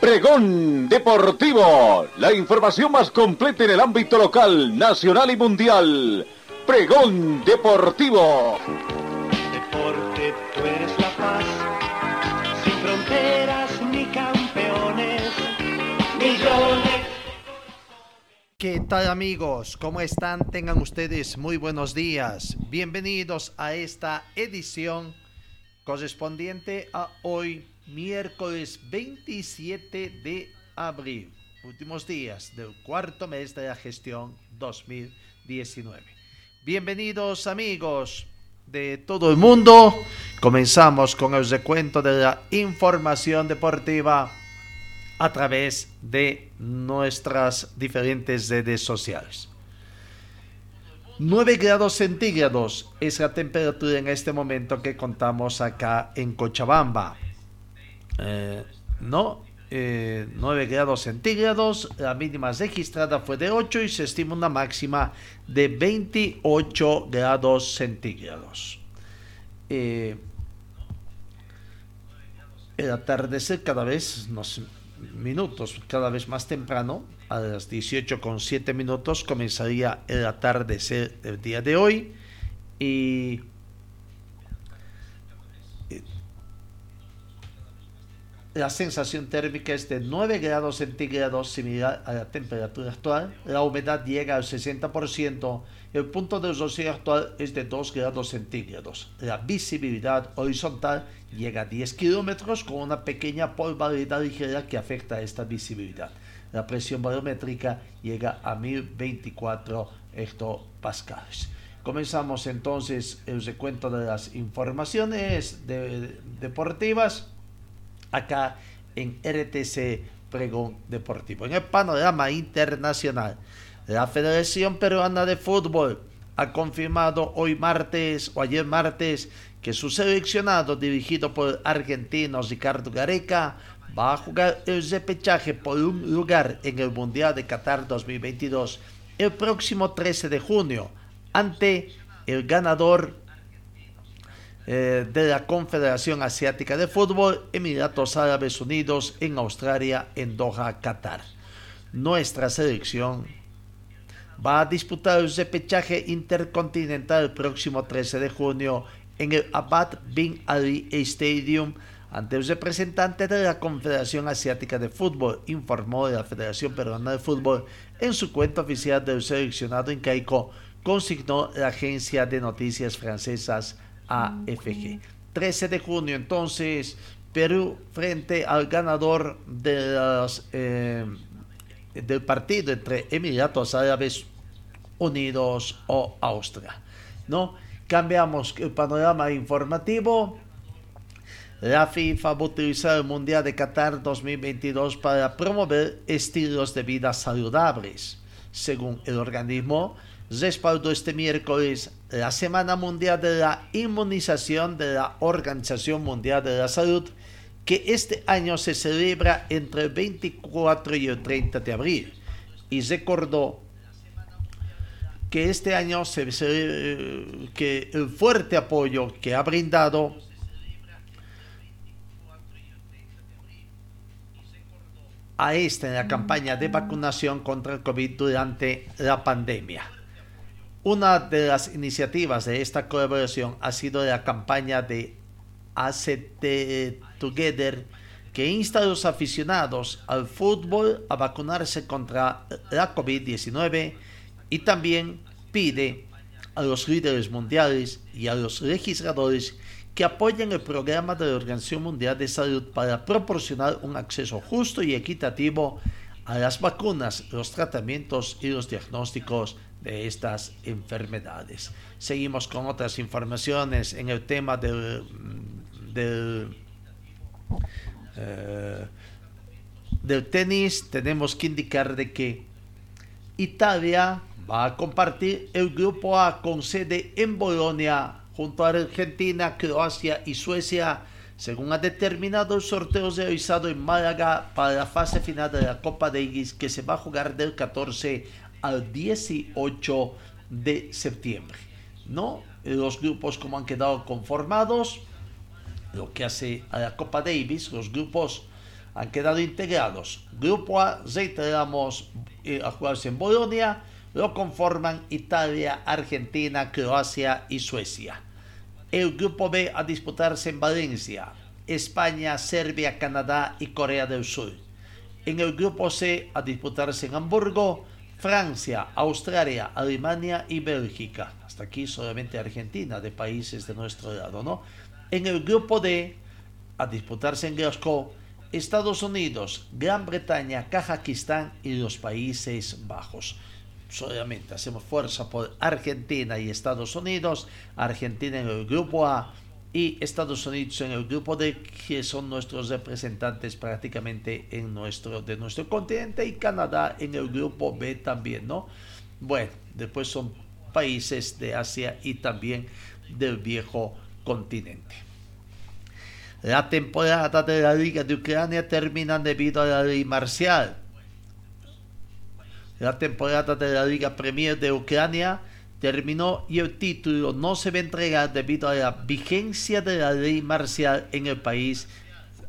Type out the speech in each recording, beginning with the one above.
Pregón Deportivo, la información más completa en el ámbito local, nacional y mundial. Pregón Deportivo. Deporte, tú eres la paz, sin fronteras ni campeones, millones. ¿Qué tal amigos? ¿Cómo están? Tengan ustedes muy buenos días. Bienvenidos a esta edición correspondiente a hoy, miércoles 27 de abril, últimos días del cuarto mes de la gestión 2019. Bienvenidos amigos de todo el mundo. Comenzamos con el recuento de la información deportiva a través de nuestras diferentes redes sociales. 9 grados centígrados es la temperatura en este momento que contamos acá en Cochabamba. Eh, no, eh, 9 grados centígrados, la mínima registrada fue de 8 y se estima una máxima de 28 grados centígrados. Eh, el atardecer cada vez nos minutos, cada vez más temprano, a las 18 con 7 minutos comenzaría el atardecer del día de hoy y la sensación térmica es de 9 grados centígrados similar a la temperatura actual, la humedad llega al 60%, el punto de rocío actual es de 2 grados centígrados, la visibilidad horizontal llega a 10 kilómetros con una pequeña polvareda ligera que afecta a esta visibilidad. La presión barométrica llega a 1024 hectopascales. Comenzamos entonces el recuento de las informaciones de, deportivas acá en RTC Pregón Deportivo. En el panorama internacional, la Federación Peruana de Fútbol ha confirmado hoy martes o ayer martes que su seleccionado dirigido por el argentino Ricardo Gareca va a jugar el repechaje por un lugar en el Mundial de Qatar 2022 el próximo 13 de junio ante el ganador eh, de la Confederación Asiática de Fútbol, Emiratos Árabes Unidos en Australia, en Doha, Qatar. Nuestra selección va a disputar el repechaje intercontinental el próximo 13 de junio en el Abad Bin Ali Stadium ante el representante de la Confederación Asiática de Fútbol, informó la Federación Peruana de Fútbol en su cuenta oficial del seleccionado incaico, consignó la agencia de noticias francesas AFG. 13 de junio entonces, Perú frente al ganador eh, del partido entre Emiratos Árabes Unidos o Austria. ¿no? Cambiamos el panorama informativo. La FIFA va a utilizar el Mundial de Qatar 2022 para promover estilos de vida saludables. Según el organismo, respaldó este miércoles la Semana Mundial de la Inmunización de la Organización Mundial de la Salud, que este año se celebra entre el 24 y el 30 de abril. Y recordó que este año se, se, que el fuerte apoyo que ha brindado a esta en la campaña de vacunación contra el COVID durante la pandemia. Una de las iniciativas de esta colaboración ha sido la campaña de ACT Together que insta a los aficionados al fútbol a vacunarse contra la COVID-19 y también pide a los líderes mundiales y a los legisladores que apoyen el programa de la Organización Mundial de Salud para proporcionar un acceso justo y equitativo a las vacunas, los tratamientos y los diagnósticos de estas enfermedades. Seguimos con otras informaciones en el tema del, del, eh, del tenis. Tenemos que indicar de que Italia va a compartir el grupo A con sede en Bolonia junto a Argentina, Croacia y Suecia, según ha determinado el sorteo realizado en Málaga para la fase final de la Copa Davis que se va a jugar del 14 al 18 de septiembre. ¿No? Los grupos como han quedado conformados, lo que hace a la Copa Davis, los grupos han quedado integrados. Grupo A, reiteramos, eh, a jugarse en Bolonia, lo conforman Italia, Argentina, Croacia y Suecia. El grupo B a disputarse en Valencia, España, Serbia, Canadá y Corea del Sur. En el grupo C a disputarse en Hamburgo, Francia, Australia, Alemania y Bélgica. Hasta aquí solamente Argentina, de países de nuestro lado, ¿no? En el grupo D a disputarse en Glasgow, Estados Unidos, Gran Bretaña, Kazajistán y los Países Bajos solamente hacemos fuerza por Argentina y Estados Unidos, Argentina en el grupo A y Estados Unidos en el grupo D, que son nuestros representantes prácticamente en nuestro, de nuestro continente, y Canadá en el grupo B también, ¿no? Bueno, después son países de Asia y también del viejo continente. La temporada de la Liga de Ucrania termina debido a la ley marcial la temporada de la Liga Premier de Ucrania terminó y el título no se va a entregar debido a la vigencia de la ley marcial en el país,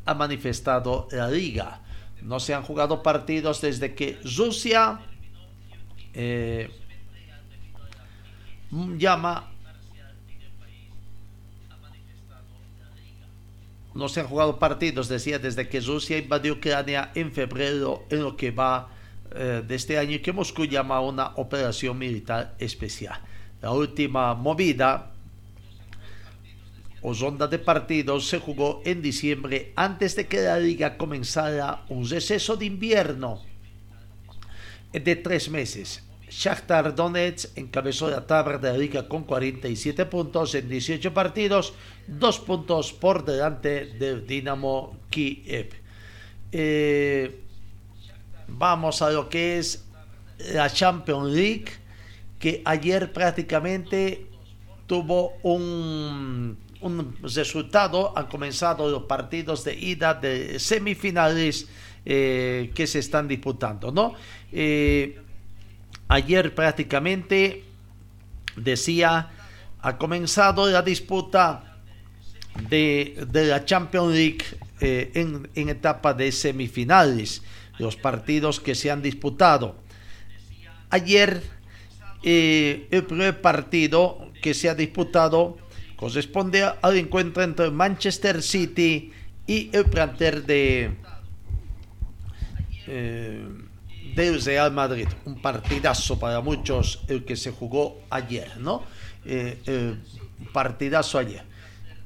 ha manifestado la liga. No se han jugado partidos desde que Rusia eh, llama no se han jugado partidos, decía, desde que Rusia invadió Ucrania en febrero, en lo que va eh, de este año que Moscú llama una operación militar especial. La última movida o ronda de partidos se jugó en diciembre antes de que la liga comenzara un receso de invierno de tres meses. Shakhtar Donetsk encabezó la tabla de la liga con 47 puntos en 18 partidos, dos puntos por delante del Dinamo Kiev. Eh, vamos a lo que es la Champions League, que ayer prácticamente tuvo un, un resultado, han comenzado los partidos de ida de semifinales eh, que se están disputando, ¿no? Eh, ayer prácticamente decía, ha comenzado la disputa de, la Champions League eh, en, en etapa de semifinales los partidos que se han disputado. Ayer eh, el primer partido que se ha disputado corresponde al encuentro entre Manchester City y el planter de eh, del Real Madrid. Un partidazo para muchos el que se jugó ayer, ¿no? Eh, partidazo ayer.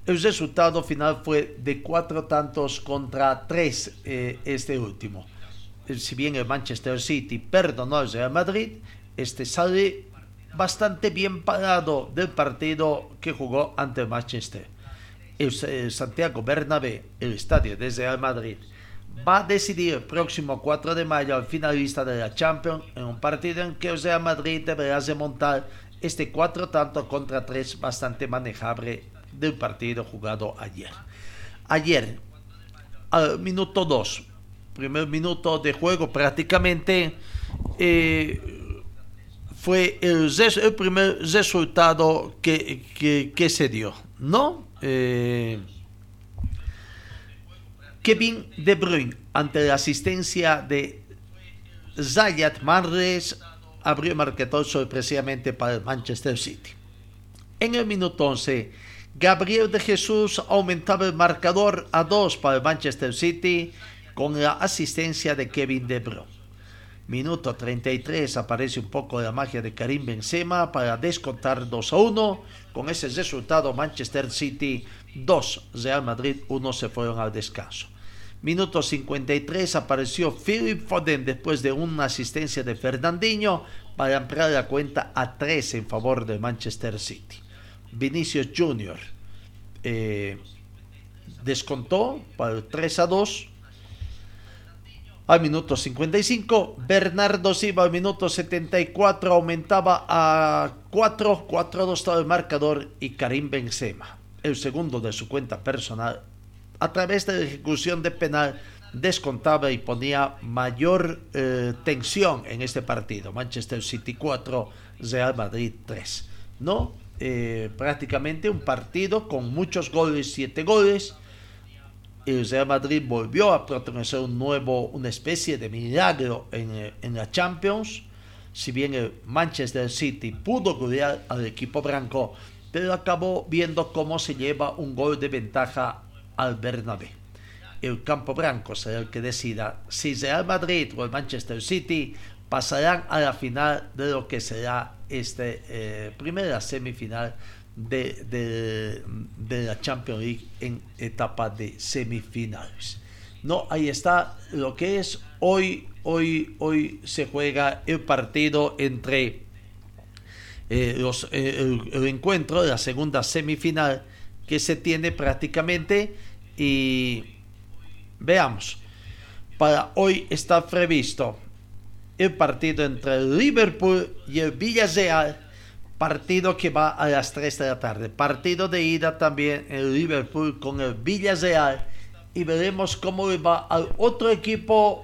El resultado final fue de cuatro tantos contra tres este último si bien el Manchester City perdonó al Real Madrid, este sale bastante bien parado del partido que jugó ante el Manchester. El, Santiago Bernabé, el estadio de Real Madrid, va a decidir el próximo 4 de mayo al finalista de la Champions en un partido en que el Real Madrid deberá remontar este 4 tanto contra 3 bastante manejable del partido jugado ayer. Ayer, al minuto 2, primer minuto de juego prácticamente eh, fue el, el, primer resultado que, que, se dio, ¿no? Eh, Kevin De Bruyne, ante la asistencia de Zayat Manres, abrió el marcador sorpresivamente para el Manchester City. En el minuto 11, Gabriel de Jesús aumentaba el marcador a 2 para el Manchester City con la asistencia de Kevin De Bruyne. Minuto 33 aparece un poco de la magia de Karim Benzema para descontar 2 a 1. Con ese resultado Manchester City 2, Real Madrid 1 se fueron al descanso. Minuto 53 apareció Philip Foden después de una asistencia de Fernandinho para ampliar la cuenta a 3 en favor de Manchester City. Vinicius Jr. Eh, descontó para el 3 a 2 al minuto 55. Bernardo Silva al minuto 74 aumentaba a 4, 4-2 todo el marcador y Karim Benzema, el segundo de su cuenta personal, a través de la ejecución de penal descontaba y ponía mayor eh, tensión en este partido. Manchester City 4, Real Madrid 3. ¿No? Eh, prácticamente un partido con muchos goles, 7 goles el Real Madrid volvió a protagonizar un nuevo, una especie de milagro en, en la Champions. Si bien el Manchester City pudo golear al equipo blanco, pero acabó viendo cómo se lleva un gol de ventaja al Bernabé. El campo blanco será el que decida si Real Madrid o el Manchester City pasarán a la final de lo que será esta eh, primera semifinal de, la Champions League en etapa de semifinales. No, ahí está lo que es hoy, hoy, hoy se juega el partido entre eh, los, eh, el, encuentro de la segunda semifinal que se tiene prácticamente y veamos. Para hoy está previsto el partido entre Liverpool y el Villarreal Partido que va a las 3 de la tarde. Partido de ida también en Liverpool con el Villarreal. Y veremos cómo va al otro equipo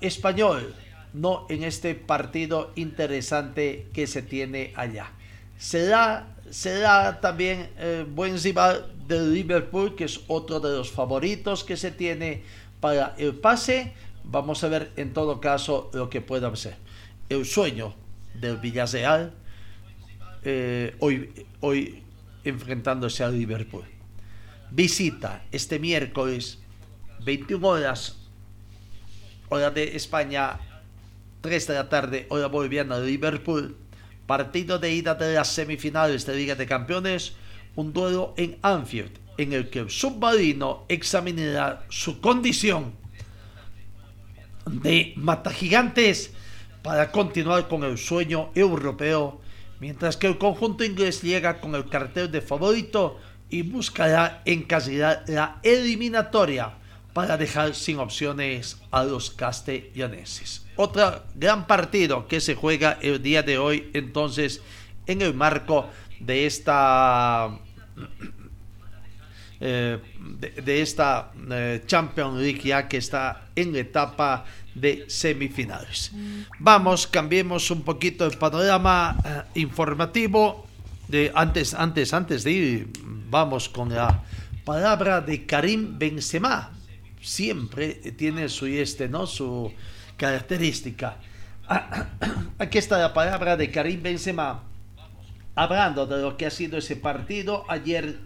español. No en este partido interesante que se tiene allá. Será, será también el buen rival del Liverpool, que es otro de los favoritos que se tiene para el pase. Vamos a ver en todo caso lo que pueda ser. El sueño del Villarreal eh, hoy, hoy enfrentándose al Liverpool. Visita este miércoles 21 horas, hora de España, 3 de la tarde, hora boliviana de Liverpool. Partido de ida de las semifinales de Liga de Campeones, un duelo en Anfield, en el que el submarino examinará su condición de mata gigantes para continuar con el sueño europeo mientras que el conjunto inglés llega con el cartel de favorito y buscará encasillar la eliminatoria para dejar sin opciones a los castellaneses. Otro gran partido que se juega el día de hoy entonces en el marco de esta eh, de, esta eh, Champions League que está en la etapa de semifinales. Vamos, cambiemos un poquito el panorama eh, informativo. De, antes, antes, antes de ir, vamos con la palabra de Karim Benzema. Siempre tiene su este, ¿no? Su característica. Aquí está la palabra de Karim Benzema. Hablando de lo que ha sido ese partido ayer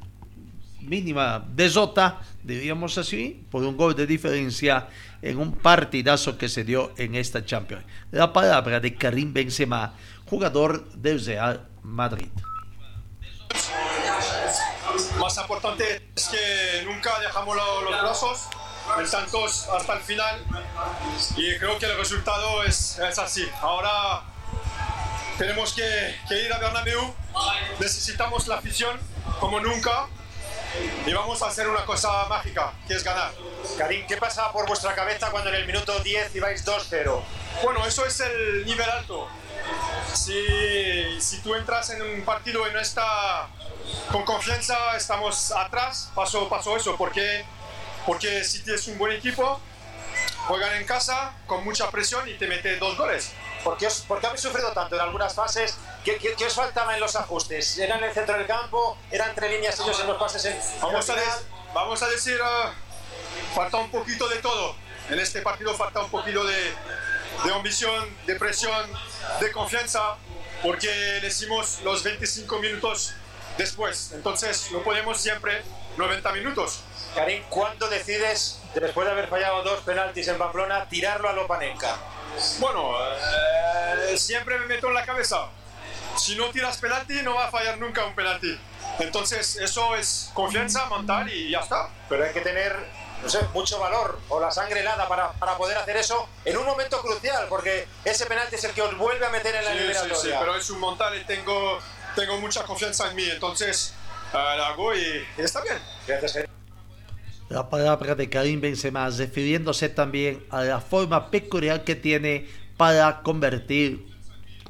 mínima desota, diríamos así, por un gol de diferencia en un partidazo que se dio en esta Champions. La palabra de Karim Benzema, jugador del Real Madrid. Más importante es que nunca dejamos los brazos, estamos hasta el final y creo que el resultado es, es así. Ahora tenemos que, que ir a Bernabéu, necesitamos la afición como nunca y vamos a hacer una cosa mágica, que es ganar. Karim, ¿qué pasa por vuestra cabeza cuando en el minuto 10 ibais 2-0? Bueno, eso es el nivel alto. Si, si tú entras en un partido y no está con confianza, estamos atrás, pasó, pasó eso, porque, porque si tienes un buen equipo, juegan en casa con mucha presión y te mete dos goles. ¿Por qué, os, habéis sufrido tanto en algunas fases? ¿Qué, qué, os faltaba en los ajustes? ¿Era en el centro del campo? ¿Era entre líneas ellos en los pases? En, vamos, a vamos, a decir, uh, falta un poquito de todo. En este partido falta un poquito de, de ambición, de presión, de confianza, porque le hicimos los 25 minutos después. Entonces, no podemos siempre 90 minutos. Karim, ¿cuándo decides, después de haber fallado dos penaltis en Pamplona, tirarlo a Lopanenka? Bueno, eh, siempre me meto en la cabeza. Si no tiras penalti, no va a fallar nunca un penalti. Entonces, eso es confianza mental y ya está. Pero hay que tener, no sé, mucho valor o la sangre helada para, para poder hacer eso en un momento crucial, porque ese penalti es el que os vuelve a meter en la sí, Sí, sí, pero es un montal y tengo, tengo mucha confianza en mí. Entonces, eh, lo hago y, está bien. Gracias, la palabra de Karim Benzema, refiriéndose también a la forma peculiar que tiene para convertir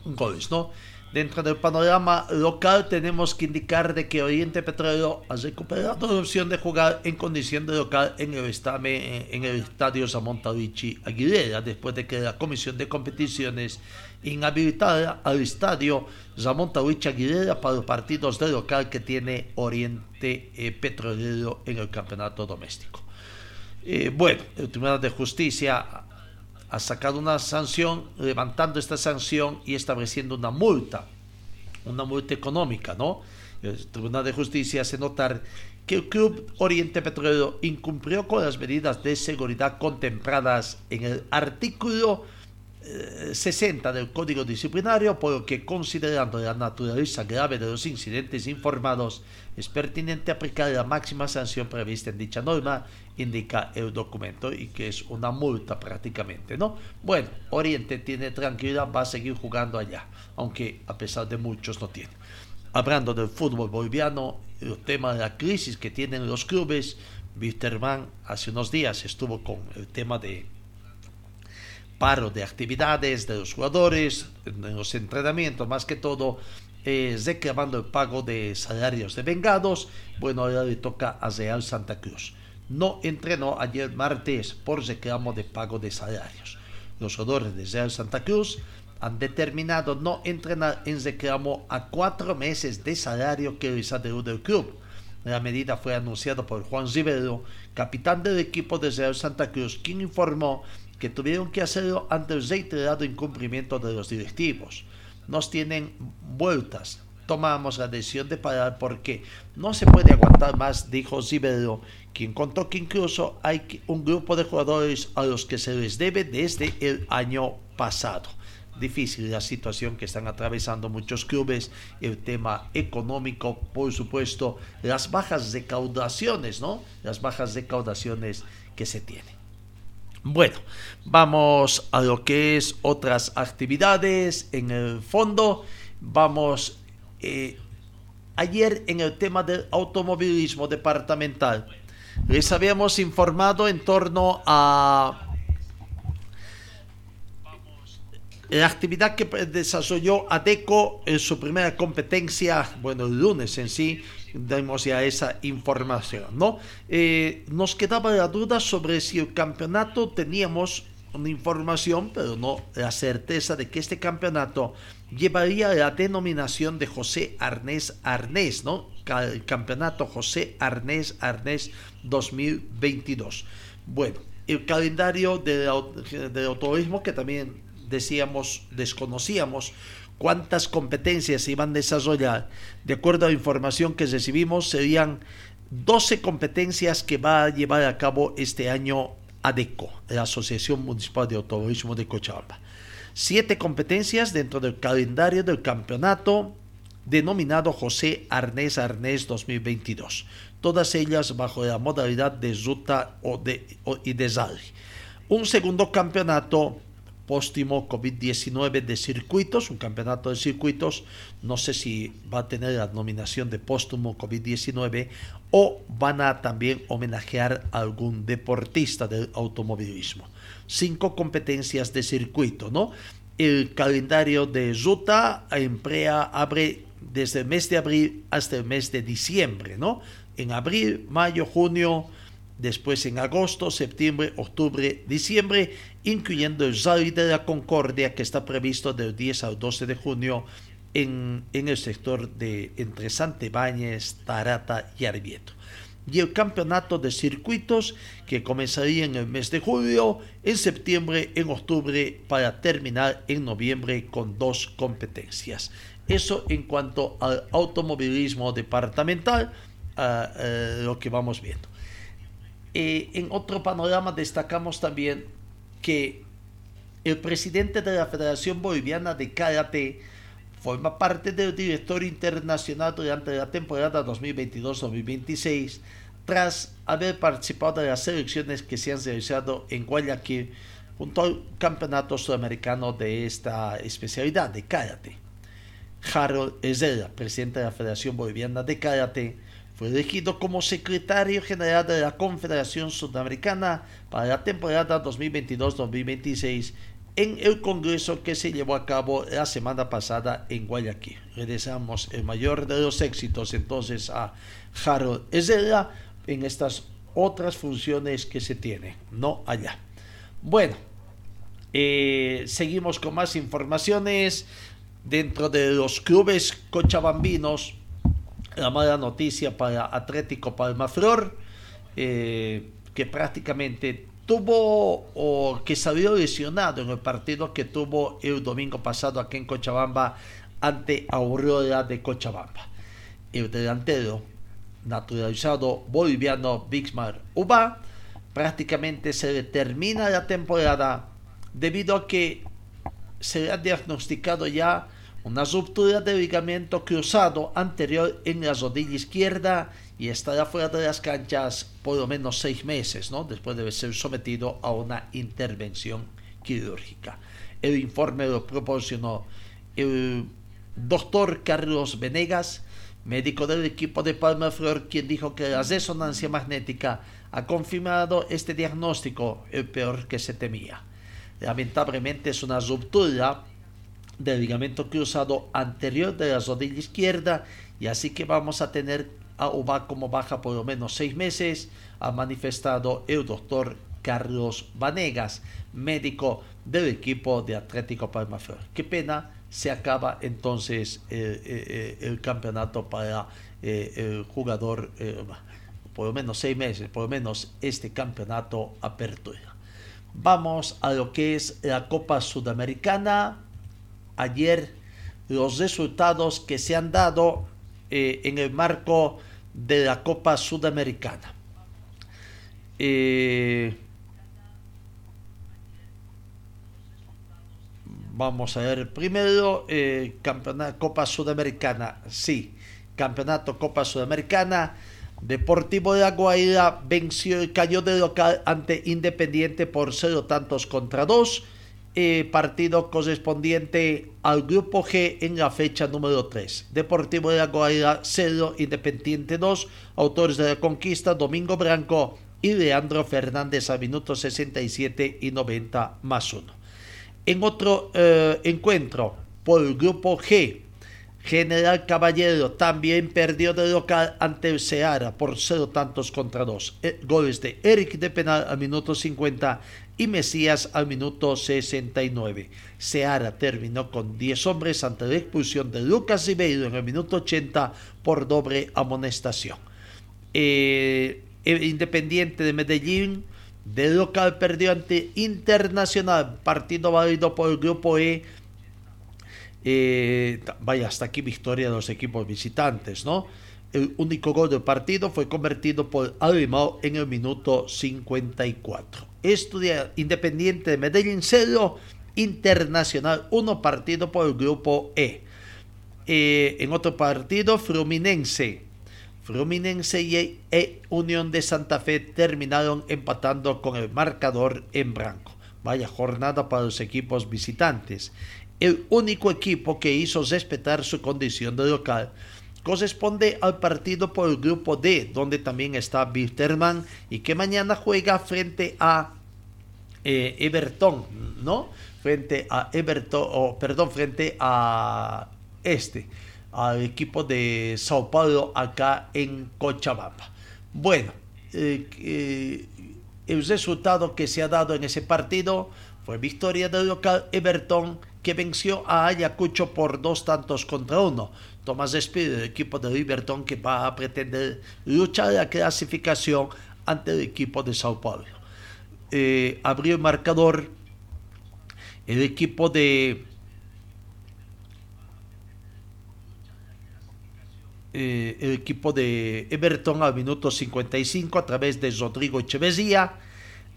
goles, ¿no? Dentro del panorama local tenemos que indicar de que Oriente Petrolero ha recuperado la opción de jugar en condición de local en el, en el estadio Zamontavici Aguilera después de que la Comisión de Competiciones inhabilitara al estadio Zamontavici Aguilera para los partidos de local que tiene Oriente eh, Petrolero en el campeonato doméstico. Eh, bueno, el Tribunal de Justicia ha sacado una sanción, levantando esta sanción y estableciendo una multa, una multa económica, ¿no? El Tribunal de Justicia hace notar que el Club Oriente Petrolero incumplió con las medidas de seguridad contempladas en el artículo 60 del Código Disciplinario, por lo que considerando la naturaleza grave de los incidentes informados, es pertinente aplicar la máxima sanción prevista en dicha norma, indica el documento, y que es una multa prácticamente, ¿no? Bueno, Oriente tiene tranquilidad, va a seguir jugando allá, aunque a pesar de muchos no tiene. Hablando del fútbol boliviano, el tema de la crisis que tienen los clubes, Wisterman hace unos días estuvo con el tema de paro de actividades de los jugadores, en los entrenamientos más que todo, eh, reclamando el pago de salarios de vengados. Bueno, ahora le toca a Real Santa Cruz. No entrenó ayer martes por reclamo de pago de salarios. Los jugadores de Real Santa Cruz han determinado no entrenar en reclamo a cuatro meses de salario que les adeuda el club. La medida fue anunciada por Juan Rivero, capitán del equipo de Real Santa Cruz, quien informó que tuvieron que hacerlo ante el reiterado incumplimiento de los directivos. Nos tienen vueltas. Tomamos la decisión de parar porque no se puede aguantar más, dijo Zibero, quien contó que incluso hay un grupo de jugadores a los que se les debe desde el año pasado. Difícil la situación que están atravesando muchos clubes, el tema económico, por supuesto, las bajas recaudaciones, ¿no? Las bajas recaudaciones que se tienen. Bueno, vamos a lo que es otras actividades. En el fondo, vamos eh, ayer en el tema del automovilismo departamental. Les habíamos informado en torno a la actividad que desarrolló ADECO en su primera competencia, bueno, el lunes en sí, demos ya esa información, ¿no? Eh, nos quedaba la duda sobre si el campeonato teníamos una información, pero no la certeza de que este campeonato llevaría la denominación de José Arnés Arnés, ¿no? El campeonato José Arnés Arnés 2022. Bueno, el calendario del, del autorismo que también decíamos, desconocíamos, cuántas competencias se iban a desarrollar, de acuerdo a la información que recibimos, serían 12 competencias que va a llevar a cabo este año ADECO, la Asociación Municipal de Automovilismo de Cochabamba. Siete competencias dentro del calendario del campeonato denominado José Arnés Arnés 2022, todas ellas bajo la modalidad de ruta o de, y de. Un segundo campeonato póstumo COVID-19 de circuitos, un campeonato de circuitos, no sé si va a tener la nominación de póstumo COVID-19 o van a también homenajear a algún deportista del automovilismo. Cinco competencias de circuito, ¿no? El calendario de ruta emplea, abre desde el mes de abril hasta el mes de diciembre, ¿no? En abril, mayo, junio, después en agosto, septiembre, octubre, diciembre, incluyendo el Rally de la Concordia que está previsto del 10 al 12 de junio en, el sector de entre Santebáñez, Tarata y Arbieto. Y el campeonato de circuitos que comenzaría en el mes de julio, en septiembre, en octubre, para terminar en noviembre con dos competencias. Eso en cuanto al automovilismo departamental, lo que vamos viendo. Eh, en otro panorama destacamos también que el presidente de la Federación Boliviana de Karate forma parte del director internacional durante la temporada 2022-2026 tras haber participado de las selecciones que se han realizado en Guayaquil junto al campeonato sudamericano de esta especialidad de karate. Harold Ezela, presidente de la Federación Boliviana de Karate, fue elegido como secretario general de la Confederación Sudamericana para la temporada 2022-2026 en el congreso que se llevó a cabo la semana pasada en Guayaquil. Le deseamos el mayor de los éxitos entonces a Harold Ezela en estas otras funciones que se tienen, no allá. Bueno, eh, seguimos con más informaciones dentro de los clubes cochabambinos. La mala noticia para Atlético Palmaflor, eh, que prácticamente tuvo o que salió lesionado en el partido que tuvo el domingo pasado aquí en Cochabamba ante Aurora de Cochabamba. El delantero naturalizado boliviano Bixmar Uba prácticamente se le termina la temporada debido a que se le ha diagnosticado ya una ruptura de ligamento cruzado anterior en la rodilla izquierda y estará fuera de las canchas por lo menos seis meses. Después de ser sometido a una intervención quirúrgica. El informe lo proporcionó el doctor Carlos Venegas, médico del equipo de Palma Flor, quien dijo que la resonancia magnética ha confirmado este diagnóstico, el peor que se temía. Lamentablemente es una ruptura del ligamento cruzado anterior de la rodilla izquierda y así que vamos a tener a UBA como baja por lo menos seis meses, ha manifestado el doctor Carlos Vanegas, médico del equipo de Atlético Palmaflor. Qué pena, se acaba entonces eh, eh, el campeonato para eh, el jugador, por lo menos seis meses, por lo menos este campeonato apertura. Vamos a lo que es la Copa Sudamericana. Ayer los resultados que se han dado eh, en el marco de la Copa Sudamericana. Eh, vamos a ver primero eh, campeonato Copa Sudamericana sí campeonato Copa Sudamericana Deportivo de la Guaira venció y cayó de local ante Independiente por cero tantos contra dos. Eh, partido correspondiente al grupo G en la fecha número 3. Deportivo de la Guaira 0, Independiente 2, autores de la conquista Domingo Branco y Leandro Fernández a minutos 67 y 90 más 1. En otro eh, encuentro por el grupo G, General Caballero también perdió de local ante el Seara por cero tantos contra dos. Eh, goles de Eric de penal al minuto 50 y Mesías al minuto 69. Seara terminó con 10 hombres ante la expulsión de Lucas Ribeiro en el minuto 80 por doble amonestación. Eh, Independiente de Medellín de local perdió ante Internacional, partido válido por el grupo E eh, vaya, hasta aquí victoria de los equipos visitantes, ¿no? El único gol del partido fue convertido por Alimao en el minuto 54. Estudia Independiente de Medellín 0, Internacional 1 partido por el grupo E. Eh, en otro partido, Fluminense. Fluminense y e Unión de Santa Fe terminaron empatando con el marcador en blanco. Vaya jornada para los equipos visitantes el único equipo que hizo respetar su condición de local corresponde al partido por el grupo D, donde también está Bitterman y que mañana juega frente a eh, Everton, ¿no? Frente a Everton, perdón, frente a este, al equipo de Sao Paulo acá en Cochabamba. Bueno, eh, eh, el resultado que se ha dado en ese partido fue victoria del local Everton que venció a Ayacucho por dos tantos contra uno. Tomás despide el equipo de Liberton que va a pretender luchar la clasificación ante el equipo de Sao Paulo. Eh, abrió el marcador el equipo de eh, el equipo de Everton al minuto 55 a través de Rodrigo Echeverría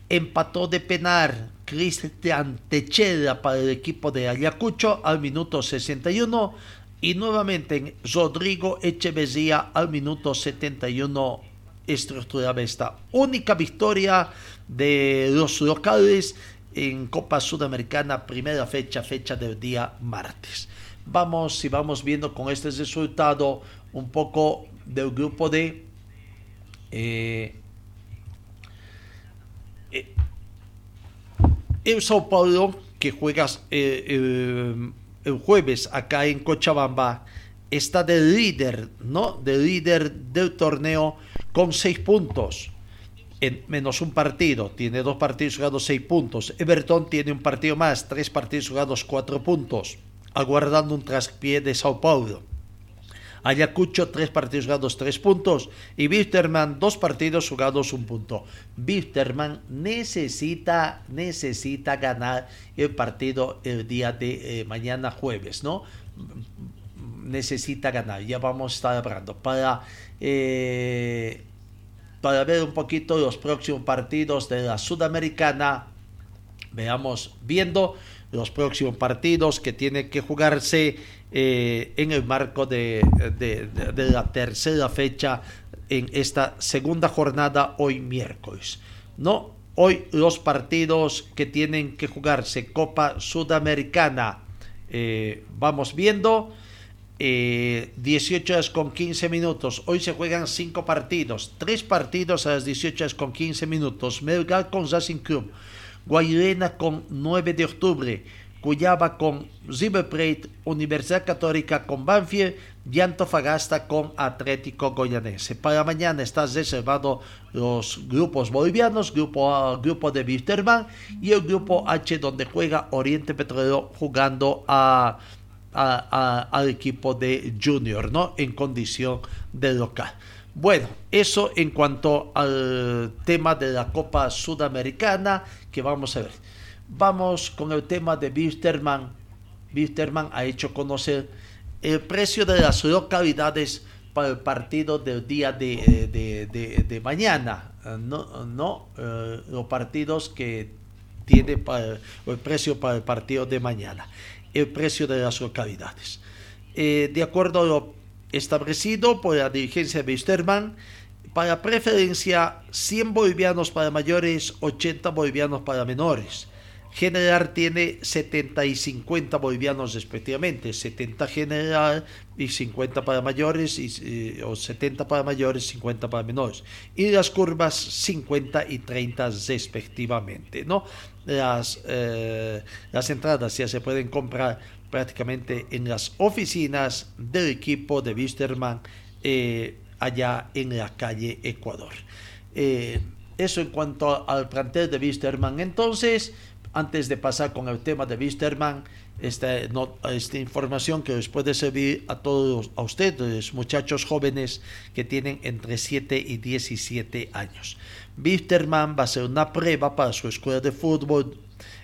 empató de penar Cristian Techeda para el equipo de Ayacucho al minuto 61 y nuevamente Rodrigo Echeverría al minuto 71 estructuraba esta única victoria de los locales en Copa Sudamericana, primera fecha, fecha del día martes. Vamos, y vamos viendo con este resultado un poco del grupo de Eh, eh, el Sao Paulo, que juegas eh, el jueves acá en Cochabamba, está de líder, ¿no? De líder del torneo con seis puntos. En menos un partido, tiene dos partidos jugados, seis puntos. Everton tiene un partido más, tres partidos jugados, cuatro puntos, aguardando un traspié de Sao Paulo. Ayacucho, tres partidos jugados, tres puntos. Y Wisterman, dos partidos jugados, un punto. Wisterman necesita, necesita ganar el partido el día de eh, mañana jueves, ¿no? Necesita ganar, ya vamos a estar hablando. Para, eh, para ver un poquito los próximos partidos de la Sudamericana, veamos viendo los próximos partidos que tiene que jugarse eh, en el marco de, de, de, la tercera fecha en esta segunda jornada hoy miércoles. No, hoy los partidos que tienen que jugarse Copa Sudamericana. Eh, vamos viendo. Eh, 18 horas con 15 minutos. Hoy se juegan 5 partidos. 3 partidos a las 18 horas con 15 minutos. Melgar con Racing Club. Con 9 de octubre, Cuyaba con River Universidad Católica con Banfield y Antofagasta con Atlético Goyanense. Para mañana está reservado los grupos bolivianos, grupo A, grupo de Wisterman y el grupo H donde juega Oriente Petrolero jugando al equipo de Junior, ¿no? En condición de local. Bueno, eso en cuanto al tema de la Copa Sudamericana que vamos a ver. Vamos con el tema de Wisterman. Wisterman ha hecho conocer el precio de las localidades para el partido del día de, de, mañana. No, no eh, los partidos que tiene el precio para el partido de mañana. El precio de las localidades. Eh, de acuerdo a lo establecido por la dirigencia de Wisterman, para preferencia 100 bolivianos para mayores, 80 bolivianos para menores. General tiene 70 y 50 bolivianos respectivamente, 70 general y 50 para mayores, eh, o 70 para mayores, 50 para menores. Y las curvas 50 y 30 respectivamente, ¿no? Las, eh, las entradas ya se pueden comprar prácticamente en las oficinas del equipo de Wisterman eh, allá en la calle Ecuador. Eso en cuanto al plantel de Wisterman. Entonces, antes de pasar con el tema de Wisterman, esta, información que les puede servir a todos, a ustedes, muchachos jóvenes que tienen entre 7 y 17 años. Wisterman va a hacer una prueba para su escuela de fútbol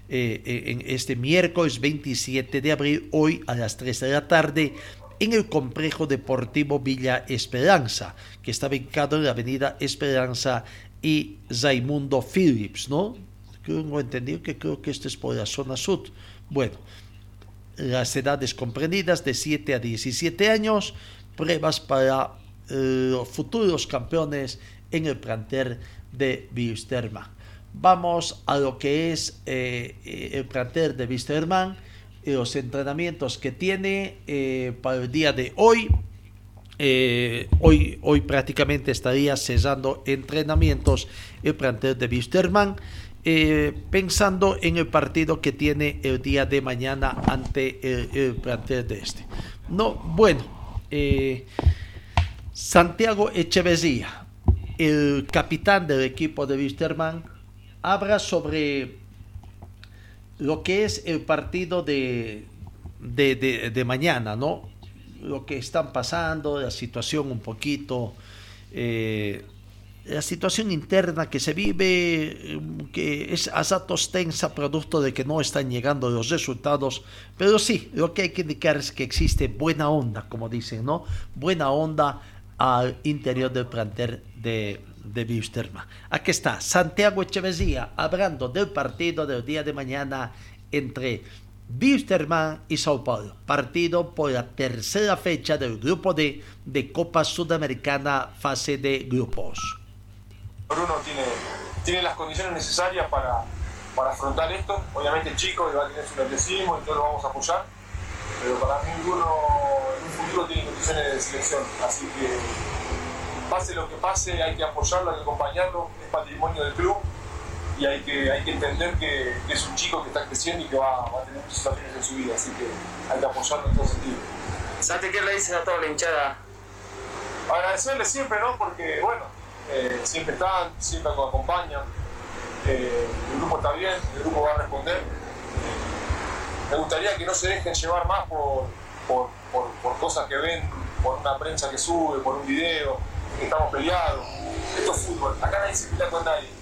eh, en este miércoles 27 de abril, hoy a las 3 de la tarde, en el complejo deportivo Villa Esperanza, que está ubicado en la avenida Esperanza y Raimundo Phillips, ¿no? Tengo entendido que creo que esto es por la zona sur. Bueno, las edades comprendidas de 7 a 17 años, pruebas para eh, los futuros campeones en el plantel de Wisterman. Vamos a lo que es eh, el plantel de Wisterman los entrenamientos que tiene eh, para el día de hoy. Eh, hoy, hoy prácticamente estaría cesando entrenamientos el plantel de Wisterman, eh, pensando en el partido que tiene el día de mañana ante el, el plantel de este. No, bueno, eh, Santiago Echeverría, el capitán del equipo de Wisterman, habla sobre lo que es el partido de, de, de, mañana, ¿no? Lo que están pasando, la situación un poquito, eh, la situación interna que se vive, que es a ratos tensa, producto de que no están llegando los resultados, pero sí, lo que hay que indicar es que existe buena onda, como dicen, ¿no? Buena onda al interior del plantel de, de Wisterman. Aquí está Santiago Echeverría hablando del partido del día de mañana entre Wisterman y Sao Paulo, partido por la tercera fecha del grupo D de Copa Sudamericana fase de grupos. Bruno tiene, tiene las condiciones necesarias para, para afrontar esto, obviamente chico, va a tener su nerviosismo y todo lo vamos a apoyar, pero para mí Bruno en un futuro tiene condiciones de selección, así que pase lo que pase, hay que apoyarlo, hay que acompañarlo, es patrimonio del club y hay que, hay que entender que, es un chico que está creciendo y que va, a tener muchas situaciones en su vida, así que hay que apoyarlo en todo sentido. Santi, ¿qué le dices a toda la hinchada? Agradecerle siempre, ¿no? Porque, bueno, eh, siempre están, siempre nos acompañan, eh, el grupo está bien, el grupo va a responder. me gustaría que no se dejen llevar más por, por, por cosas que ven, por una prensa que sube, por un video, que estamos peleados. Esto es fútbol, acá nadie se pelea con nadie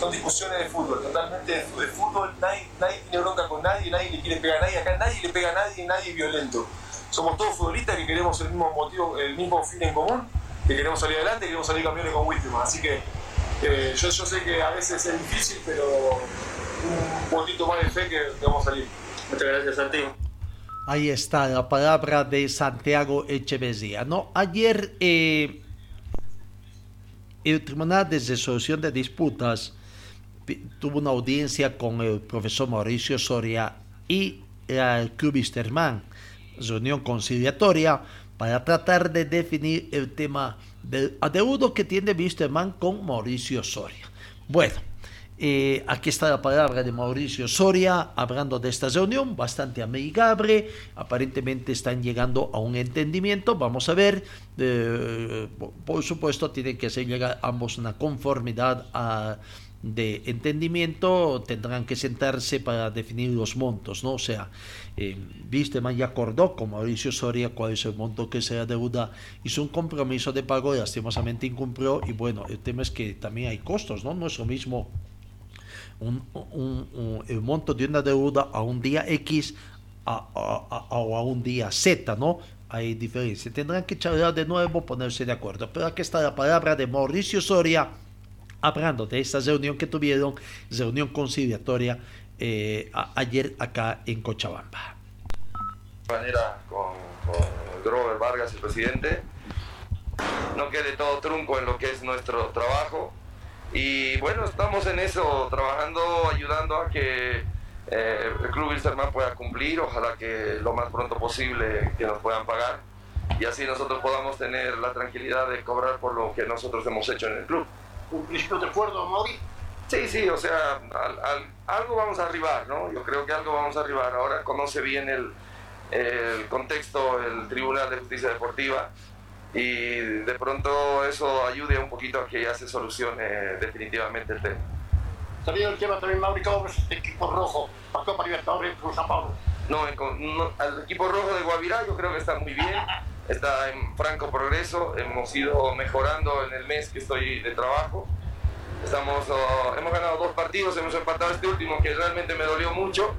son discusiones de fútbol, totalmente de, fútbol, nadie, nadie, tiene bronca con nadie, nadie le quiere pegar a nadie, acá nadie le pega a nadie, nadie es violento. Somos todos futbolistas que queremos el mismo motivo, el mismo fin en común, que queremos salir adelante, queremos salir campeones con Wittmann. Así que eh, yo, yo, sé que a veces es difícil, pero un poquito más de fe que, vamos a salir. Muchas gracias, Santi. Ahí está la palabra de Santiago Echeverría. ¿no? Ayer eh, el Tribunal de Resolución de Disputas tuvo una audiencia con el profesor Mauricio Soria y el Club Isterman, reunión conciliatoria para tratar de definir el tema del adeudo que tiene Wisterman con Mauricio Soria. Bueno, eh, aquí está la palabra de Mauricio Soria hablando de esta reunión, bastante amigable. Aparentemente están llegando a un entendimiento. Vamos a ver. Eh, por supuesto, tienen que hacer llegar ambos una conformidad a de entendimiento tendrán que sentarse para definir los montos, ¿no? O sea, eh, Visteman ya acordó con Mauricio Soria cuál es el monto que sea deuda, hizo un compromiso de pago, lastimosamente incumplió, y bueno, el tema es que también hay costos, ¿no? No es lo mismo un, el monto de una deuda a un día X a, a, a un día Z, ¿no? Hay diferencia. Tendrán que charlar de nuevo, ponerse de acuerdo. Pero aquí está la palabra de Mauricio Soria hablando de esta reunión que tuvieron, reunión conciliatoria eh, ayer acá en Cochabamba. Manera con, con Vargas, el presidente, no quede todo trunco en lo que es nuestro trabajo. Y bueno, estamos en eso, trabajando, ayudando a que eh, el Club Wilstermann pueda cumplir, ojalá que lo más pronto posible que nos puedan pagar y así nosotros podamos tener la tranquilidad de cobrar por lo que nosotros hemos hecho en el club un principio de acuerdo, Mauri. Sí, sí, o sea, algo vamos a arribar, ¿no? Yo creo que algo vamos a arribar. Ahora conoce bien el, el contexto el Tribunal de Justicia Deportiva y de pronto eso ayude un poquito a que ya se solucione definitivamente el tema. ¿Sabía el tema también, Mauri, cómo ves el equipo rojo, la Copa Libertadores con San Pablo? No, no, el equipo rojo de Guavirá yo creo que está muy bien está en franco progreso, hemos ido mejorando en el mes que estoy de trabajo. Estamos, oh, hemos ganado dos partidos, hemos empatado este último que realmente me dolió mucho,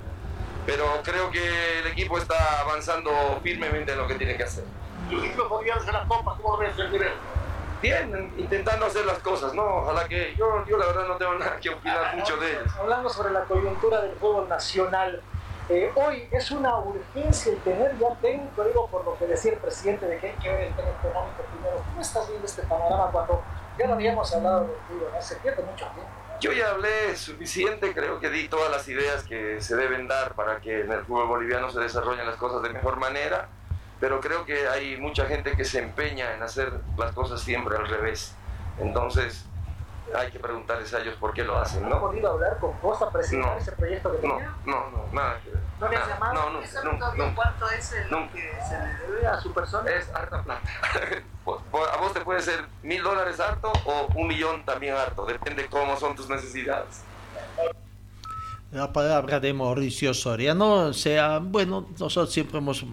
pero creo que el equipo está avanzando firmemente en lo que tiene que hacer. ¿El equipo podría hacer la copa? ¿Cómo ves el nivel? Bien, intentando hacer las cosas, ¿no? Ojalá que yo, yo la verdad no tengo nada que opinar mucho de ellos. Hablando sobre la coyuntura del fútbol nacional, eh, hoy es una urgencia el tener ya técnico, digo por lo que decía el presidente de que hay que ver el tema económico primero. ¿Cómo estás viendo este panorama cuando ya no habíamos hablado fútbol? ¿no? Se pierde mucho tiempo. Yo ya hablé suficiente, creo que di todas las ideas que se deben dar para que en el fútbol boliviano se desarrollen las cosas de mejor manera, pero creo que hay mucha gente que se empeña en hacer las cosas siempre al revés. Entonces, hay que preguntarles a ellos por qué lo hacen, ¿no? ¿No podido hablar con Costa, presentar ese proyecto que tenía? No, no, nada que ver. ¿No le has llamado? No, no, no, ¿Cuánto es el que se le debe a su persona? Es harta plata. a vos te puede ser mil dólares harto o un millón también harto, depende cómo son tus necesidades. La palabra de Mauricio Soriano, o sea, bueno, nosotros siempre hemos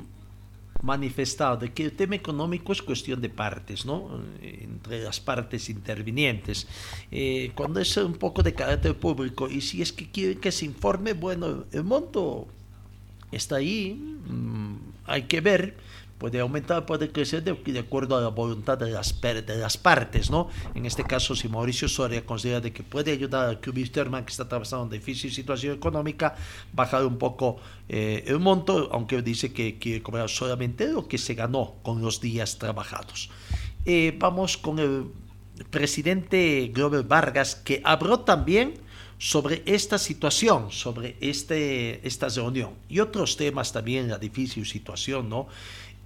manifestado de que el tema económico es cuestión de partes, ¿no? Entre las partes intervinientes. Eh, cuando es un poco de carácter público y si es que quieren que se informe, bueno, el monto está ahí, mm, hay que ver puede aumentar, puede crecer de, acuerdo a la voluntad de las, de partes, ¿no? En este caso, si Mauricio Soria considera de que puede ayudar al Club Sterman, que está atravesando una difícil situación económica, bajar un poco eh, el monto, aunque dice que quiere cobrar solamente lo que se ganó con los días trabajados. Eh, vamos con el presidente Glover Vargas, que habló también sobre esta situación, sobre este, esta reunión y otros temas también, la difícil situación, ¿no?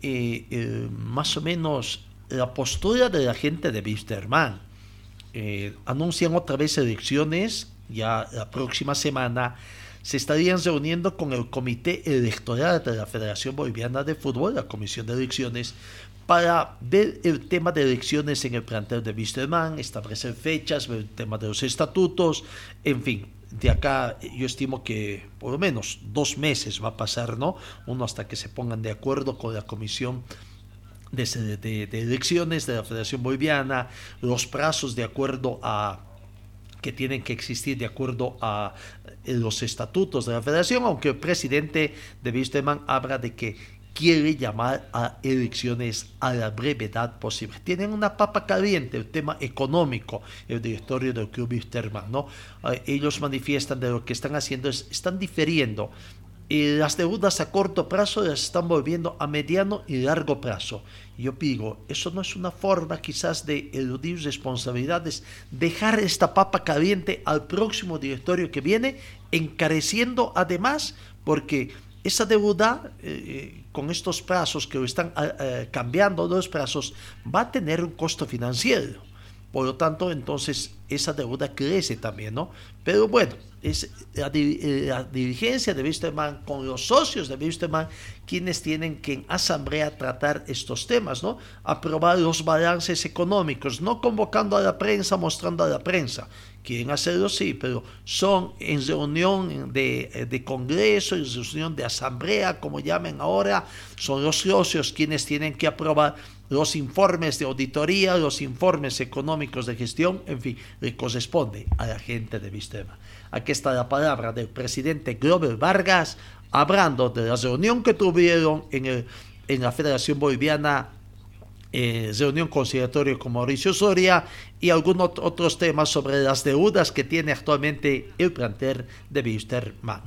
Eh, más o menos la postura de la gente de Wisterman. Eh, anuncian otra vez elecciones, ya la próxima semana se estarían reuniendo con el Comité Electoral de la Federación Boliviana de Fútbol, la Comisión de Elecciones, para ver el tema de elecciones en el plantel de Wisterman, establecer fechas, ver el tema de los estatutos, en fin. De acá yo estimo que por lo menos dos meses va a pasar, ¿no? Uno hasta que se pongan de acuerdo con la Comisión de, elecciones de la Federación Boliviana, los plazos de acuerdo a que tienen que existir de acuerdo a eh, los estatutos de la federación, aunque el presidente de Wisterman habla de que quiere llamar a elecciones a la brevedad posible. Tienen una papa caliente, el tema económico, el directorio del Club Wisterman, ¿no? Eh, ellos manifiestan de lo que están haciendo, es, están difiriendo y las deudas a corto plazo las están volviendo a mediano y largo plazo. Yo digo, eso no es una forma quizás de eludir responsabilidades, dejar esta papa caliente al próximo directorio que viene, encareciendo además, porque esa deuda eh, eh, con estos plazos que están eh, cambiando los plazos va a tener un costo financiero. Por lo tanto, entonces esa deuda crece también, ¿no? Pero bueno, es la, eh, dirigencia de Wisterman con los socios de Wisterman quienes tienen que en asamblea tratar estos temas, ¿no? Aprobar los balances económicos, no convocando a la prensa, mostrando a la prensa. Quieren hacerlo, sí, pero son en reunión de, eh, de congreso, en reunión de asamblea, como llamen ahora, son los socios quienes tienen que aprobar los informes de auditoría, los informes económicos de gestión, en fin, le corresponde a la gente de Wisterman. Aquí está la palabra del presidente Glover Vargas, hablando de la reunión que tuvieron en, el, en la Federación Boliviana, eh, reunión conciliatoria con Mauricio Soria y algunos otros temas sobre las deudas que tiene actualmente el plantel de Wisterman.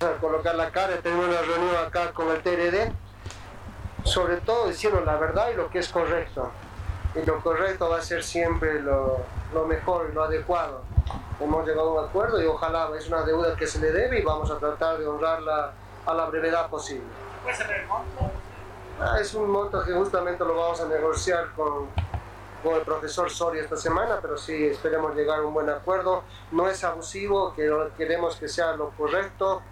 A colocar la cara, tenemos una reunión acá con el TRD, sobre todo diciendo la verdad y lo que es correcto. Y lo correcto va a ser siempre lo, lo mejor y lo adecuado hemos llegado a un acuerdo y ojalá es una deuda que se le debe y vamos a tratar de honrarla a la brevedad posible. ¿Puede ser el monto? Ah, es un monto que justamente lo vamos a negociar con, con el profesor Soria esta semana, pero sí esperemos llegar a un buen acuerdo. No es abusivo, que queremos que sea lo correcto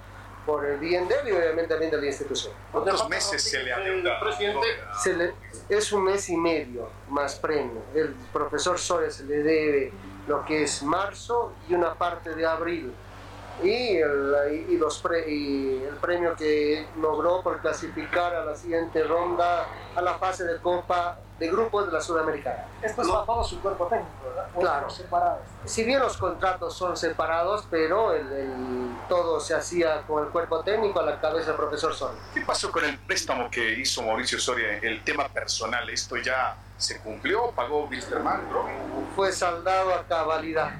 por el bien de él y obviamente también de la institución. ¿Cuántos meses se le adeuda? Presidente? Se le, es un mes y medio más premio. El profesor Soria se le debe lo que es marzo y una parte de abril. Y el, y los y el premio que logró por clasificar a la siguiente ronda a la fase de Copa de Grupos de la Sudamericana. Esto es para todo su cuerpo técnico, ¿verdad? Claro. Separados. Si bien los contratos son separados, pero el, todo se hacía con el cuerpo técnico a la cabeza del profesor Soria. ¿Qué pasó con el préstamo que hizo Mauricio Soria? El tema personal, ¿esto ya se cumplió? ¿Pagó Wilstermann? Fue saldado a cabalidad.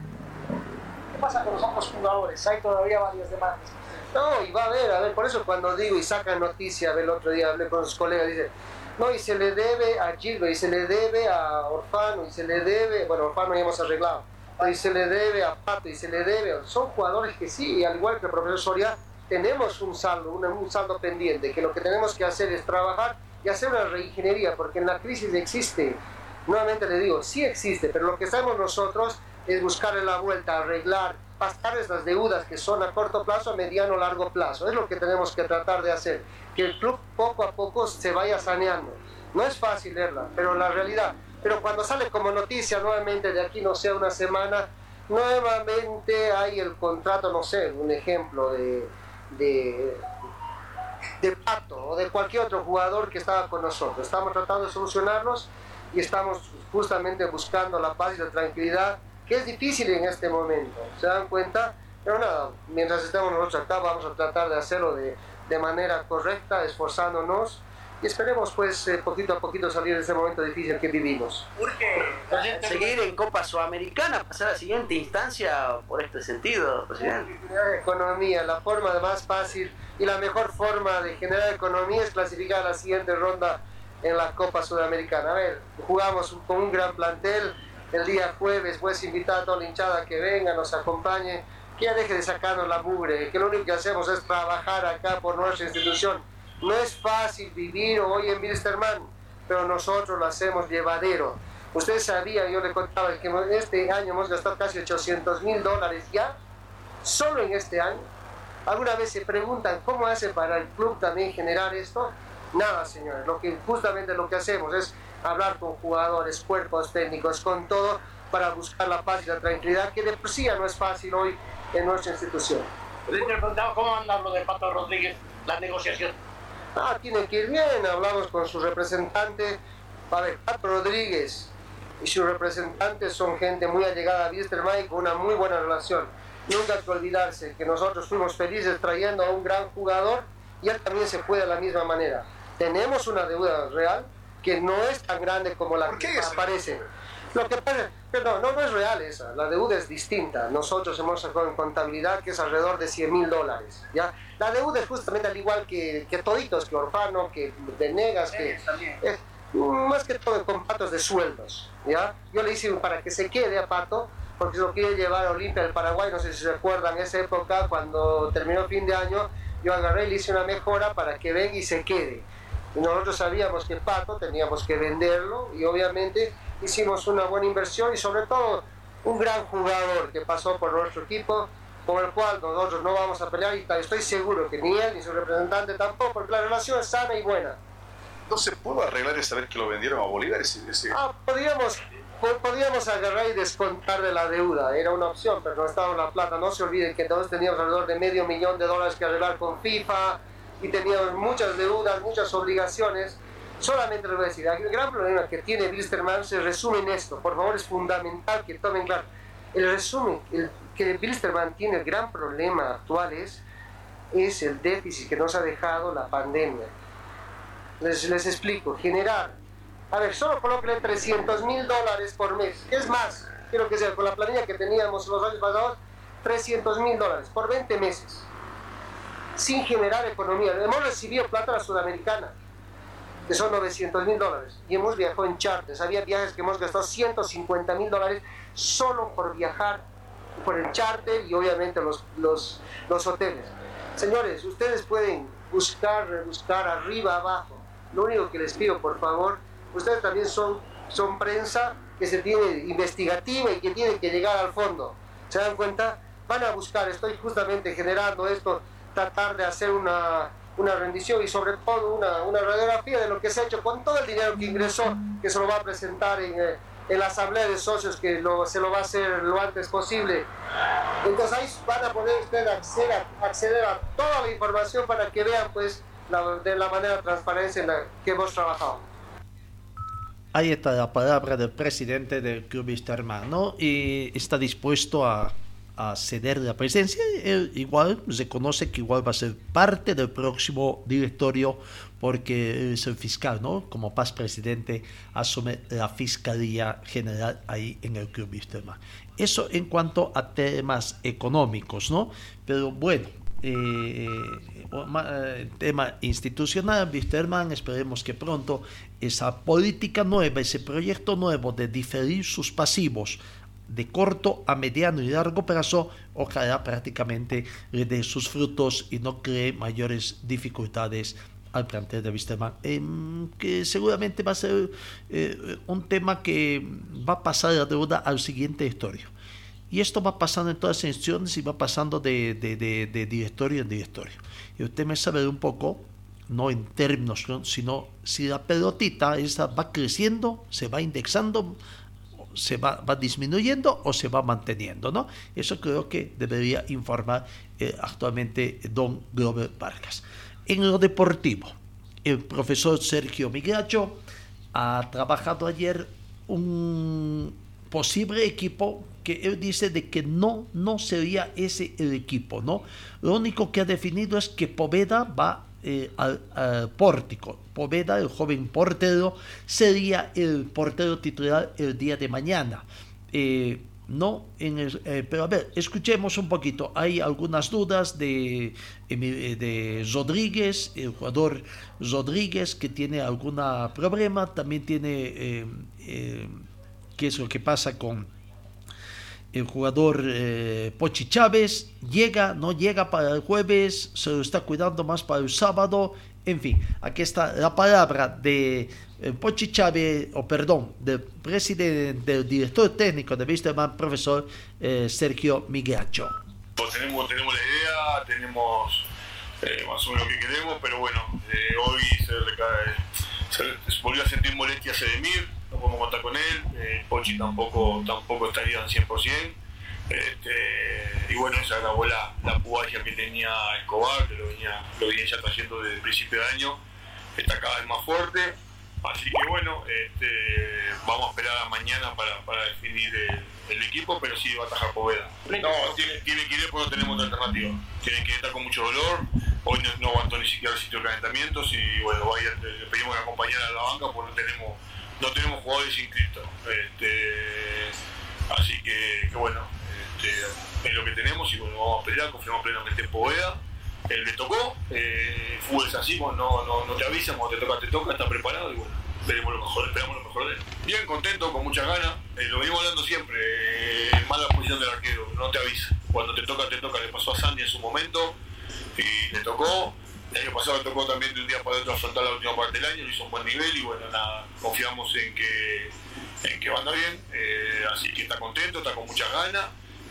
¿Qué pasa con los otros jugadores? Hay todavía varias demandas. No, y va a haber, a ver, por eso cuando digo y sacan noticia, el otro día hablé con sus colegas, dice, no, y se le debe a Gildo, y se le debe a Orfano, y se le debe, bueno, Orfano ya hemos arreglado, y se le debe a Pato, y se le debe, son jugadores que sí, al igual que el profesor Soria, tenemos un saldo, un, saldo pendiente, que lo que tenemos que hacer es trabajar y hacer una reingeniería, porque en la crisis existe, nuevamente le digo, sí existe, pero lo que hacemos nosotros es buscarle la vuelta, arreglar, pasar esas deudas que son a corto plazo, a mediano, largo plazo. Es lo que tenemos que tratar de hacer, que el club poco a poco se vaya saneando. No es fácil verla, pero la realidad. Pero cuando sale como noticia nuevamente de aquí, no sé, una semana, nuevamente hay el contrato, no sé, un ejemplo de, de de Pato o de cualquier otro jugador que estaba con nosotros. Estamos tratando de solucionarlos y estamos justamente buscando la paz y la tranquilidad, que es difícil en este momento. ¿Se dan cuenta? Pero nada, mientras estemos nosotros acá vamos a tratar de hacerlo de, de manera correcta, esforzándonos y esperemos pues eh, poquito a poquito salir de ese momento difícil que vivimos. Urge seguir en Copa Sudamericana, pasar a la siguiente instancia por este sentido, presidente. Economía, la forma más fácil y la mejor forma de generar economía es clasificar a la siguiente ronda en la Copa Sudamericana. A ver, jugamos con un gran plantel el día jueves, pues invitar a toda la hinchada que venga, nos acompañe, que ya deje de sacarnos la mugre, que lo único que hacemos es trabajar acá por nuestra institución no es fácil vivir hoy en Wilstermann. pero nosotros lo hacemos llevadero. Usted sabía, yo le contaba que este año hemos gastado casi 800 mil dólares ya, solo en este año. ¿Alguna vez se preguntan cómo hace para el club también generar esto? Nada, señores. Lo que, justamente lo que hacemos es hablar con jugadores, cuerpos técnicos, con todo, para buscar la paz y la tranquilidad, que de por sí ya no es fácil hoy en nuestra institución. ¿Cómo anda lo de Pato Rodríguez, la negociación? Ah, tiene que ir bien, hablamos con su representante. A ver, Pato Rodríguez y su representante son gente muy allegada a Wisterman con una muy buena relación. Nunca hay que olvidarse que nosotros fuimos felices trayendo a un gran jugador y él también se fue de la misma manera. Tenemos una deuda real que no es tan grande como la que aparece. Lo que pasa, pero no, no es real esa, la deuda es distinta. Nosotros hemos sacado en contabilidad que es alrededor de 100 mil dólares. ¿ya? La deuda es justamente al igual que, que toditos, que Orfano, que Venegas, que... Es, más que todo con patos de sueldos. ¿ya? Yo le hice para que se quede a Pato, porque se lo quiere llevar a Olimpia del Paraguay, no sé si se recuerdan, esa época cuando terminó fin de año, yo agarré y le hice una mejora para que venga y se quede. Y nosotros sabíamos que Pato teníamos que venderlo y obviamente hicimos una buena inversión y sobre todo un gran jugador que pasó por nuestro equipo, con el cual nosotros no vamos a pelear y estoy seguro que ni él ni su representante tampoco, porque la relación es sana y buena. ¿No se pudo arreglar esta vez que lo vendieron a Bolívar? Ese, Ah, podríamos, podríamos agarrar y descontar de la deuda, era una opción, pero no estaba la plata. No se olviden que todos teníamos alrededor de medio millón de dólares que arreglar con FIFA y teníamos muchas deudas, muchas obligaciones Solamente les voy a decir, el gran problema que tiene Bilsterman se resume en esto. Por favor, es fundamental que tomen claro. El resumen, el que Bilsterman tiene el gran problema actual es, es el déficit que nos ha dejado la pandemia. Les, les explico, generar, a ver, solo colóquenle 300 mil dólares por mes. Es más, quiero que sea, con la planilla que teníamos los años pasados, 300 mil dólares por 20 meses, sin generar economía. Hemos recibido plata a la sudamericana que son 900 mil dólares. Y hemos viajado en charters. Había viajes que hemos gastado 150 mil dólares solo por viajar, por el charter y obviamente los, los, los hoteles. Señores, ustedes pueden buscar, buscar arriba, abajo. Lo único que les pido, por favor, ustedes también son, son prensa que se tiene investigativa y que tiene que llegar al fondo. ¿Se dan cuenta? Van a buscar, estoy justamente generando esto, tratar de hacer una, una rendición y sobre todo una, una, radiografía de lo que se ha hecho con todo el dinero que ingresó, que se lo va a presentar en, eh, en la asamblea de socios, que lo, se lo va a hacer lo antes posible. Entonces ahí van a poder ustedes acceder, acceder a toda la información para que vean pues la, de la manera transparencia en la que hemos trabajado. Ahí está la palabra del presidente del Club Wisterman, ¿no? Y está dispuesto a a ceder la presencia, él igual reconoce que igual va a ser parte del próximo directorio porque es el fiscal, ¿no? Como paz presidente asume la Fiscalía General ahí en el Club Wisterman. Eso en cuanto a temas económicos, ¿no? Pero bueno, eh, eh tema institucional, Wisterman, esperemos que pronto esa política nueva, ese proyecto nuevo de diferir sus pasivos de corto a mediano y largo plazo, ojalá prácticamente le dé sus frutos y no cree mayores dificultades al plantel de Wisterman, em, que seguramente va a ser eh, un tema que va a pasar la deuda al siguiente historia. Y esto va pasando en todas las instituciones y va pasando de, de, de, directorio en directorio. Y usted me sabe un poco, no en términos, sino si la pelotita esa va creciendo, se va indexando, se va, va, disminuyendo o se va manteniendo, ¿no? Eso creo que debería informar eh, actualmente don Glover Vargas. En lo deportivo, el profesor Sergio Migracho ha trabajado ayer un posible equipo que él dice de que no, no sería ese el equipo, ¿no? Lo único que ha definido es que Poveda va eh, al, pórtico. Poveda, el joven portero, sería el portero titular el día de mañana. Eh, no eh, pero a ver, escuchemos un poquito. Hay algunas dudas de, de Rodríguez, el jugador Rodríguez que tiene algún problema, también tiene qué es lo que pasa con el jugador eh, Pochi Chávez llega, no llega para el jueves, se lo está cuidando más para el sábado. En fin, aquí está la palabra de eh, Pochi Chávez, o perdón, del presidente, del director técnico de Wisterman, profesor eh, Sergio Migracho. Pues tenemos, tenemos la idea, tenemos eh, más o menos lo que queremos, pero bueno, eh, hoy se, se, se volvió a sentir molestias Edemir, no podemos contar con él, eh, Pochi tampoco, tampoco estaría al 100%, este, y bueno, esa grabó la, la que tenía Escobar, que lo venía, lo venía ya trayendo desde el principio de año, está cada vez más fuerte, así que bueno, este, vamos a esperar a mañana para, para definir el, el equipo, pero sí va a atajar Poveda. No, tiene, tiene que ir porque no tenemos otra alternativa. Tiene que estar con mucho dolor. Hoy no, no aguantó ni siquiera el sitio de calentamientos y bueno, vaya, le pedimos que acompañara a la banca porque no tenemos, no tenemos jugadores inscritos. Este, así que, bueno, este, es lo que tenemos y bueno, vamos a pelear, confiamos plenamente en Poveda. Él le tocó, eh, fútbol es así, no, no, no te avisan, cuando te toca, te toca, está preparado y bueno, veremos lo mejor, esperamos lo mejor de él. Bien contento, con muchas ganas, eh, lo venimos hablando siempre, eh, mala posición del arquero, no te avisa. Cuando te toca, te toca, le pasó a Sandy en su momento y le tocó. El año pasado le tocó también de un día para otro afrontar la última parte del año, lo hizo un buen nivel y bueno, nada, confiamos en que, en que va bien, eh, así que está contento, está con muchas ganas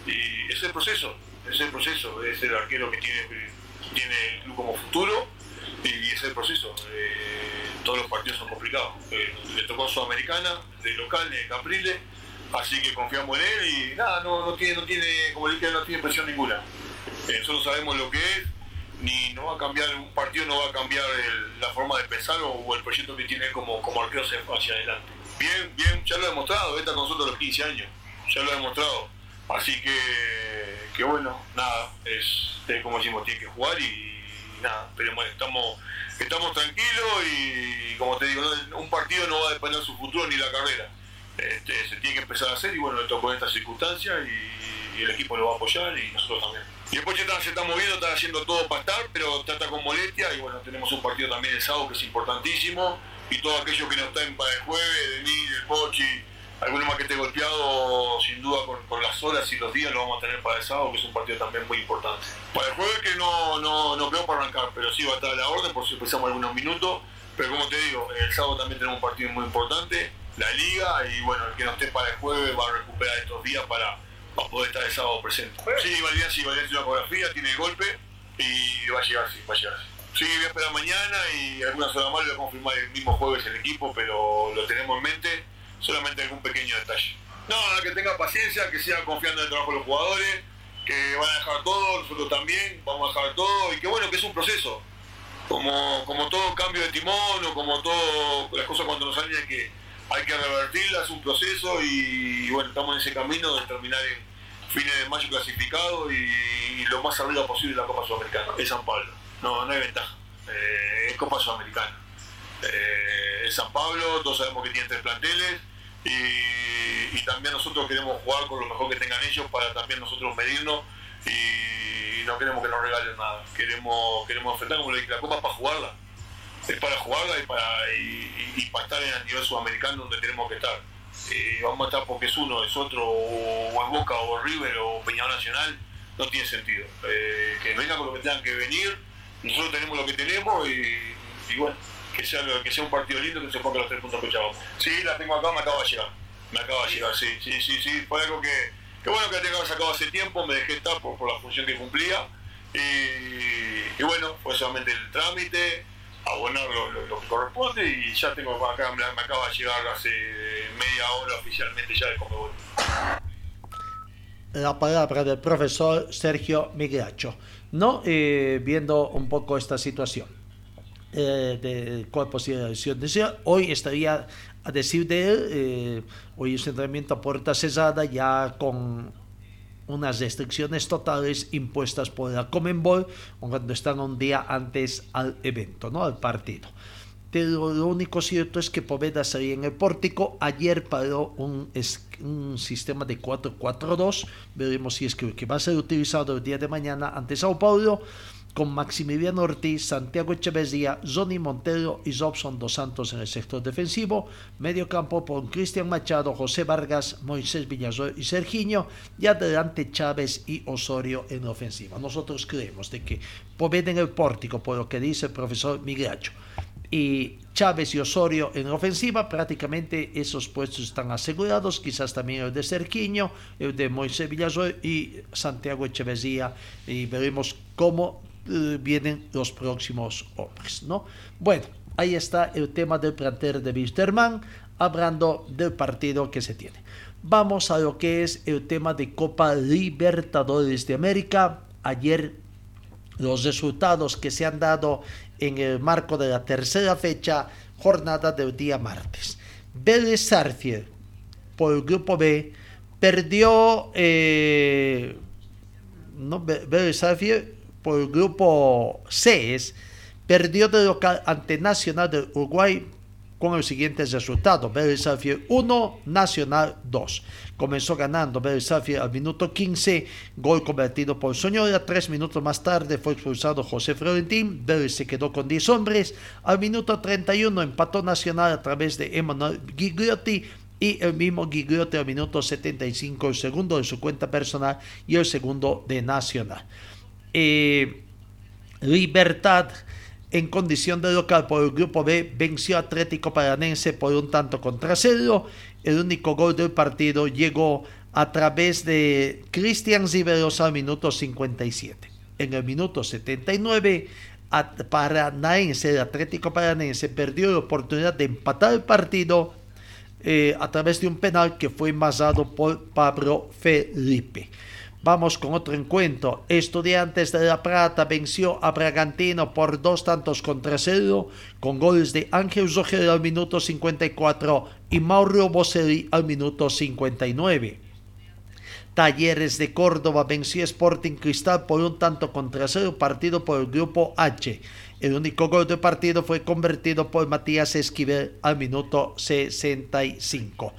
y es el proceso, es el proceso, es el arquero que tiene, tiene el club como futuro y es el proceso. Eh, todos los partidos son complicados. Eh, le tocó Sudamericana, de local, de Capriles, así que confiamos en él y nada, no, no tiene, no tiene, como dije, no tiene presión ninguna. Nosotros sabemos lo que es, ni no va a cambiar, un partido no va a cambiar el- la forma de pensar o, el proyecto que tiene como, como arquero hacia adelante. Bien, bien, ya lo ha demostrado, está con nosotros los 15 años, ya lo ha demostrado. Así que, que bueno, nada, es, como decimos, tiene que jugar y, nada, pero bueno, estamos, estamos tranquilos y como te digo, un partido no va a depender de su futuro ni la carrera. Este, se tiene que empezar a hacer y bueno, le tocó en estas circunstancias y, y el equipo lo va a apoyar y nosotros también. Y después está- se está moviendo, está haciendo todo para estar, pero trata con molestia y bueno, tenemos un partido también el sábado que es importantísimo y todos aquellos que no están para el jueves, de mí, del Pochi, alguno más que esté golpeado, sin duda con, con las horas y los días lo vamos a tener para el sábado, que es un partido también muy importante. Para el jueves que no, no, no creo para arrancar, pero sí va a estar a la orden por si empezamos algunos minutos. Pero como te digo, el sábado también tenemos un partido muy importante, la liga, y bueno, el que no esté para el jueves va a recuperar estos días para, para poder estar el sábado presente. Sí, Valdía, sí, Valdía tiene una coreografía, tiene el golpe y va a llegar, sí, va a llegar. sí. Voy a esperar mañana y algunas horas más lo voy a confirmar el mismo jueves el equipo, pero lo tenemos en mente, solamente algún pequeño detalle. No, que tenga paciencia, que siga confiando en el trabajo de los jugadores, que van a dejar todo, nosotros también vamos a dejar todo y que bueno, que es un proceso. Como, como todo cambio de timón o como todo, las cosas cuando nos salen hay que, hay que revertirlas, es un proceso y, y bueno, estamos en ese camino de terminar en fines de mayo clasificado y, lo más arriba posible en la Copa Sudamericana, es San Pablo. No, no hay ventaja, eh, es Copa Sudamericana. Eh, es San Pablo, todos sabemos que tiene tres planteles y, también nosotros queremos jugar con lo mejor que tengan ellos para también nosotros medirnos y, no queremos que nos regalen nada. Queremos, queremos enfrentar, como la Copa es para jugarla. Es para jugarla y para, y para estar en el nivel sudamericano donde tenemos que estar. Eh, vamos a estar porque es uno, es otro, o, o es Boca, o River, o Peñarol Nacional, no tiene sentido. Eh, que vengan con lo que tengan que venir, nosotros tenemos lo que tenemos y, bueno, que sea, que sea un partido lindo que se ponga los tres puntos que echábamos. Sí, la tengo acá, me acaba de llegar. Me acaba de llegar, sí, sí, sí, sí. Fue algo que, que bueno que la tengo sacado hace tiempo, me dejé estar por, la función que cumplía. Y, bueno, fue solamente el trámite, abonar lo, lo- que corresponde y ya tengo acá, me acaba de llegar hace media hora oficialmente ya de Comebol. la palabra del profesor Sergio Migracho, ¿no? Eh, viendo un poco esta situación eh, del cuerpo de hoy estaría a decir de él, eh, hoy es entrenamiento a puerta cerrada ya con unas restricciones totales impuestas por la Comenbol cuando están un día antes al evento, ¿no? al partido. Pero lo único cierto es que Poveda salía en el pórtico. Ayer paró un, sistema de 4-4-2. Veremos si es que, va a ser utilizado el día de mañana ante Sao Paulo. con Maximiliano Ortiz, Santiago Echeverría, Johnny Montero y Robson Dos Santos en el sector defensivo, medio campo por Cristian Machado, José Vargas, Moisés Villazor y Sergiño, y adelante Chávez y Osorio en ofensiva. Nosotros creemos de que en el pórtico, por lo que dice el profesor Migracho, y Chávez y Osorio en ofensiva, prácticamente esos puestos están asegurados, quizás también el de Cerquiño, el de Moisés Villazor y Santiago Echeverría, y veremos cómo eh, vienen los próximos hombres, ¿no? Bueno, ahí está el tema del plantel de Wisterman, hablando del partido que se tiene. Vamos a lo que es el tema de Copa Libertadores de América. Ayer los resultados que se han dado en el marco de la tercera fecha, jornada del día martes. Vélez Sarfield, por el grupo B, perdió. Eh, no, por el grupo C, perdió de local ante Nacional de Uruguay con el siguiente resultado. Vélez 1, Nacional 2. Comenzó ganando Vélez al minuto 15, gol convertido por Soñora. Tres minutos más tarde fue expulsado José Florentín. Vélez se quedó con 10 hombres. Al minuto 31 empató Nacional a través de Emanuel Gigliotti. Y el mismo Gigliotti al minuto 75, el segundo de su cuenta personal y el segundo de Nacional. Eh, Libertad en condición de local por el grupo B venció Atlético Paranense por un tanto contra cero. El único gol del partido llegó a través de Cristian Ziveros al minuto 57. En el minuto 79, Paranaense, el Atlético Paranense, perdió la oportunidad de empatar el partido eh, a través de un penal que fue envasado por Pablo Felipe. Vamos con otro encuentro. Estudiantes de La Plata venció a Bragantino por dos tantos contra cero, con goles de Ángel Zogel al minuto 54 y Mauro Boselli al minuto 59. Talleres de Córdoba venció Sporting Cristal por un tanto contra cero, partido por el grupo H. El único gol del partido fue convertido por Matías Esquivel al minuto 65.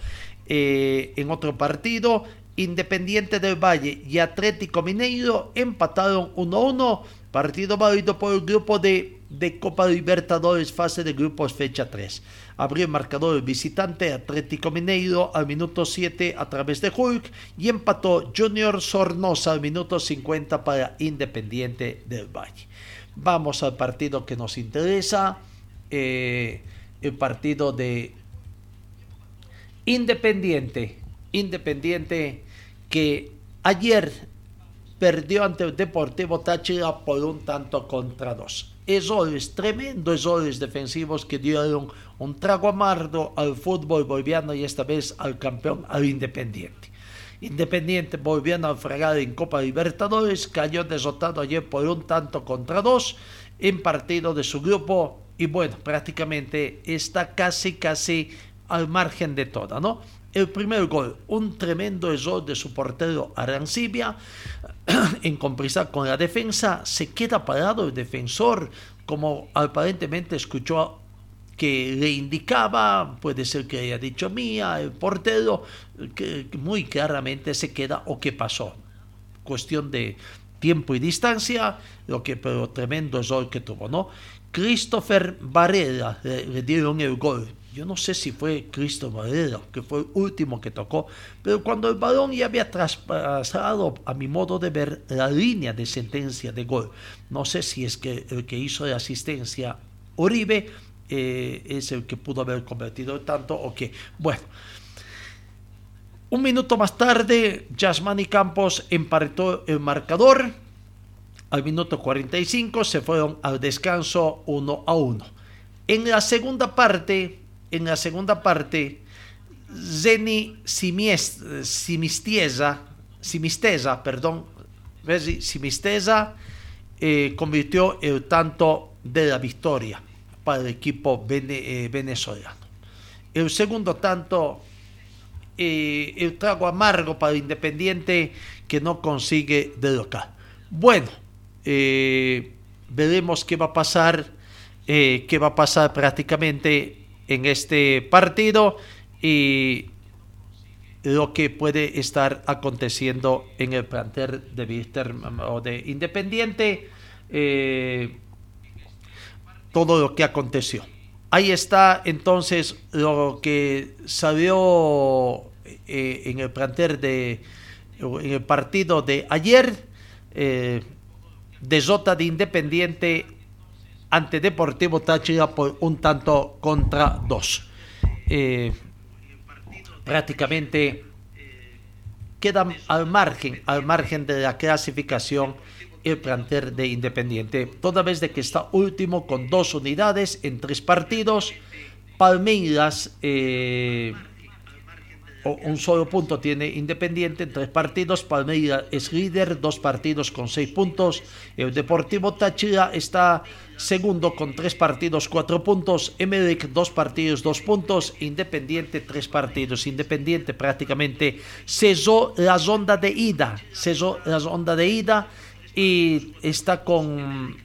Eh, en otro partido, Independiente del Valle y Atlético Mineiro empataron 1-1, partido válido por el grupo de, Copa Libertadores fase de grupos fecha 3. Abrió el marcador el visitante Atlético Mineiro al minuto 7 a través de Hulk y empató Junior Sornosa al minuto 50 para Independiente del Valle. Vamos al partido que nos interesa, eh, el partido de Independiente. Independiente que ayer perdió ante el Deportivo Táchira por un tanto contra dos. Errores, tremendos errores defensivos que dieron un trago amargo al fútbol boliviano y esta vez al campeón, al Independiente. Independiente volvió a fregar en Copa Libertadores, cayó derrotado ayer por un tanto contra dos en partido de su grupo y bueno, prácticamente está casi, casi al margen de toda, ¿no? El primer gol, un tremendo error de su portero Arancibia, en comprisar con la defensa, se queda parado el defensor, como aparentemente escuchó que le indicaba, puede ser que haya dicho mía, el portero, que muy claramente se queda o qué pasó. Cuestión de tiempo y distancia, lo que, pero tremendo error que tuvo, ¿no? Christopher Varela le dieron el gol yo no sé si fue Cristo Madero, que fue el último que tocó, pero cuando el balón ya había traspasado, a mi modo de ver, la línea de sentencia de gol, no sé si es que el que hizo la asistencia Oribe eh, es el que pudo haber convertido tanto o que, bueno. Un minuto más tarde, Yasmani Campos emparetó el marcador. Al minuto 45 se fueron al descanso 1 a 1. En la segunda parte, en la segunda parte, Zeni Simisteza, Simisteza, perdón, Simisteza eh, convirtió el tanto de la victoria para el equipo eh, venezolano. El segundo tanto, eh, el trago amargo para Independiente que no consigue de. Bueno, veremos qué va a pasar, qué va a pasar prácticamente en este partido y lo que puede estar aconteciendo en el plantel de Víster o de Independiente. eh, todo lo que aconteció. Ahí está entonces lo que salió eh, en el plantel de en el partido de ayer. Eh, derrota de Independiente ante Deportivo Táchira por un tanto contra dos. Eh, prácticamente quedan al margen, al margen de la clasificación el plantel de Independiente, toda vez de que está último con dos unidades en tres partidos. Palmeiras eh, un solo punto tiene Independiente en tres partidos. Palmeiras es líder, dos partidos con seis puntos. El Deportivo Táchira está segundo con tres partidos, cuatro puntos. Emelec, dos partidos, dos puntos. Independiente, tres partidos. Independiente prácticamente cesó la ronda de ida. Cesó la ronda de ida y está con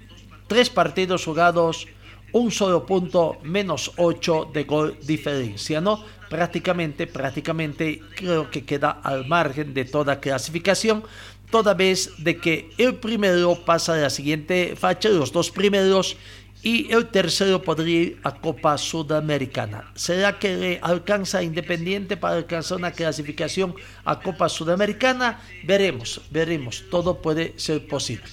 tres partidos jugados, un solo punto, menos ocho de gol diferencia, ¿no? prácticamente, prácticamente creo que queda al margen de toda clasificación, toda vez de que el primero pasa a la siguiente facha, los dos primeros, y el tercero podría ir a Copa Sudamericana. ¿Será que alcanza Independiente para alcanzar una clasificación a Copa Sudamericana? Veremos, veremos, todo puede ser posible.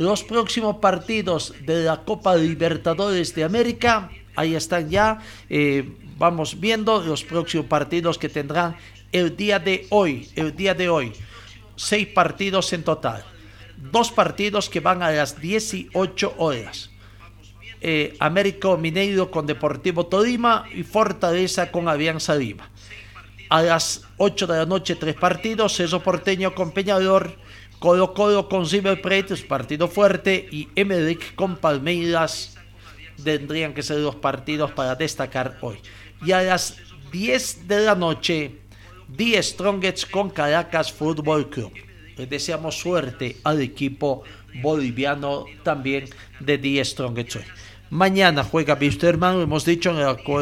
Los próximos partidos de la Copa Libertadores de América, ahí están ya. Eh, vamos viendo los próximos partidos que tendrán el día de hoy, el día de hoy. Seis partidos en total. Dos partidos que van a las 18 horas. Eh, Américo Mineiro con Deportivo Tolima y Fortaleza con Alianza Lima. A las 8 de la noche, tres partidos. Cerro Porteño con Peñador. Colo Colo con River Plate, partido fuerte. Y Emerick con Palmeiras. Tendrían que ser los partidos para destacar hoy y a las 10 de la noche, The Strongest con Caracas Fútbol Club. Le deseamos suerte al equipo boliviano también de The Strongest Mañana juega Bisterman, hemos dicho, en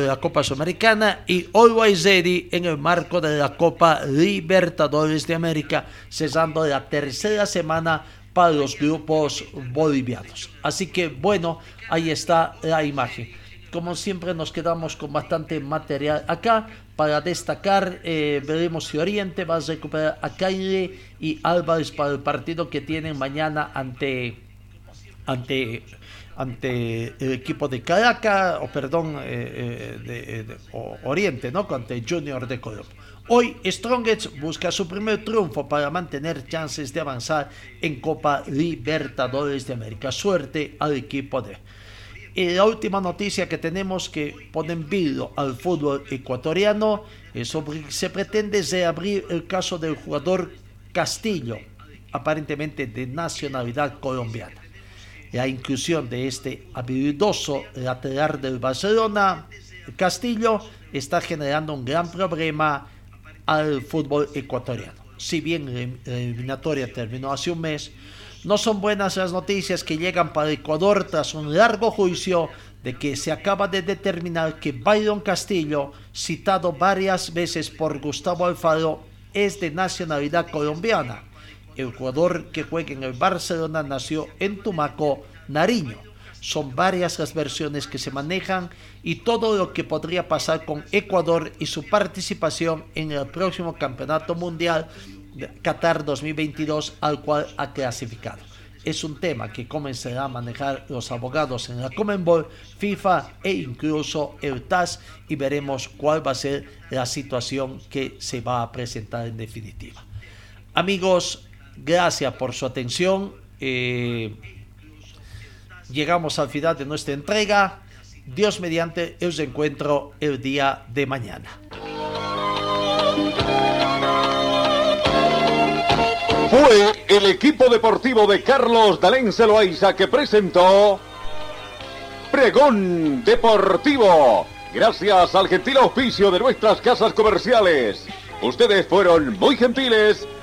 la, Copa Sudamericana y Always Ready en el marco de la Copa Libertadores de América, cesando la tercera semana para los grupos bolivianos. Así que bueno, ahí está la imagen como siempre nos quedamos con bastante material acá para destacar. Eh, veremos si Oriente va a recuperar a Caire y Álvarez para el partido que tienen mañana ante, ante, ante el equipo de Caracas, o perdón, eh, eh, de, Oriente, ¿no? Ante Junior de Colombia. Hoy Strongest busca su primer triunfo para mantener chances de avanzar en Copa Libertadores de América. Suerte al equipo de y la última noticia que tenemos que pone en vilo al fútbol ecuatoriano es sobre se pretende reabrir el caso del jugador Castillo, aparentemente de nacionalidad colombiana. La inclusión de este habilidoso lateral del Barcelona, Castillo, está generando un gran problema al fútbol ecuatoriano. Si bien la eliminatoria terminó hace un mes, no son buenas las noticias que llegan para Ecuador tras un largo juicio de que se acaba de determinar que Byron Castillo, citado varias veces por Gustavo Alfaro, es de nacionalidad colombiana. El jugador que juega en el Barcelona nació en Tumaco, Nariño. Son varias las versiones que se manejan y todo lo que podría pasar con Ecuador y su participación en el próximo Campeonato Mundial Qatar 2022 al cual ha clasificado. Es un tema que comenzará a manejar los abogados en la Comenbol, FIFA e incluso el TAS y veremos cuál va a ser la situación que se va a presentar en definitiva. Amigos, gracias por su atención. Eh, llegamos al final de nuestra entrega. Dios mediante, os encuentro el día de mañana. Fue el equipo deportivo de Carlos Dalén Celoaiza que presentó Pregón Deportivo. Gracias al gentil oficio de nuestras casas comerciales. Ustedes fueron muy gentiles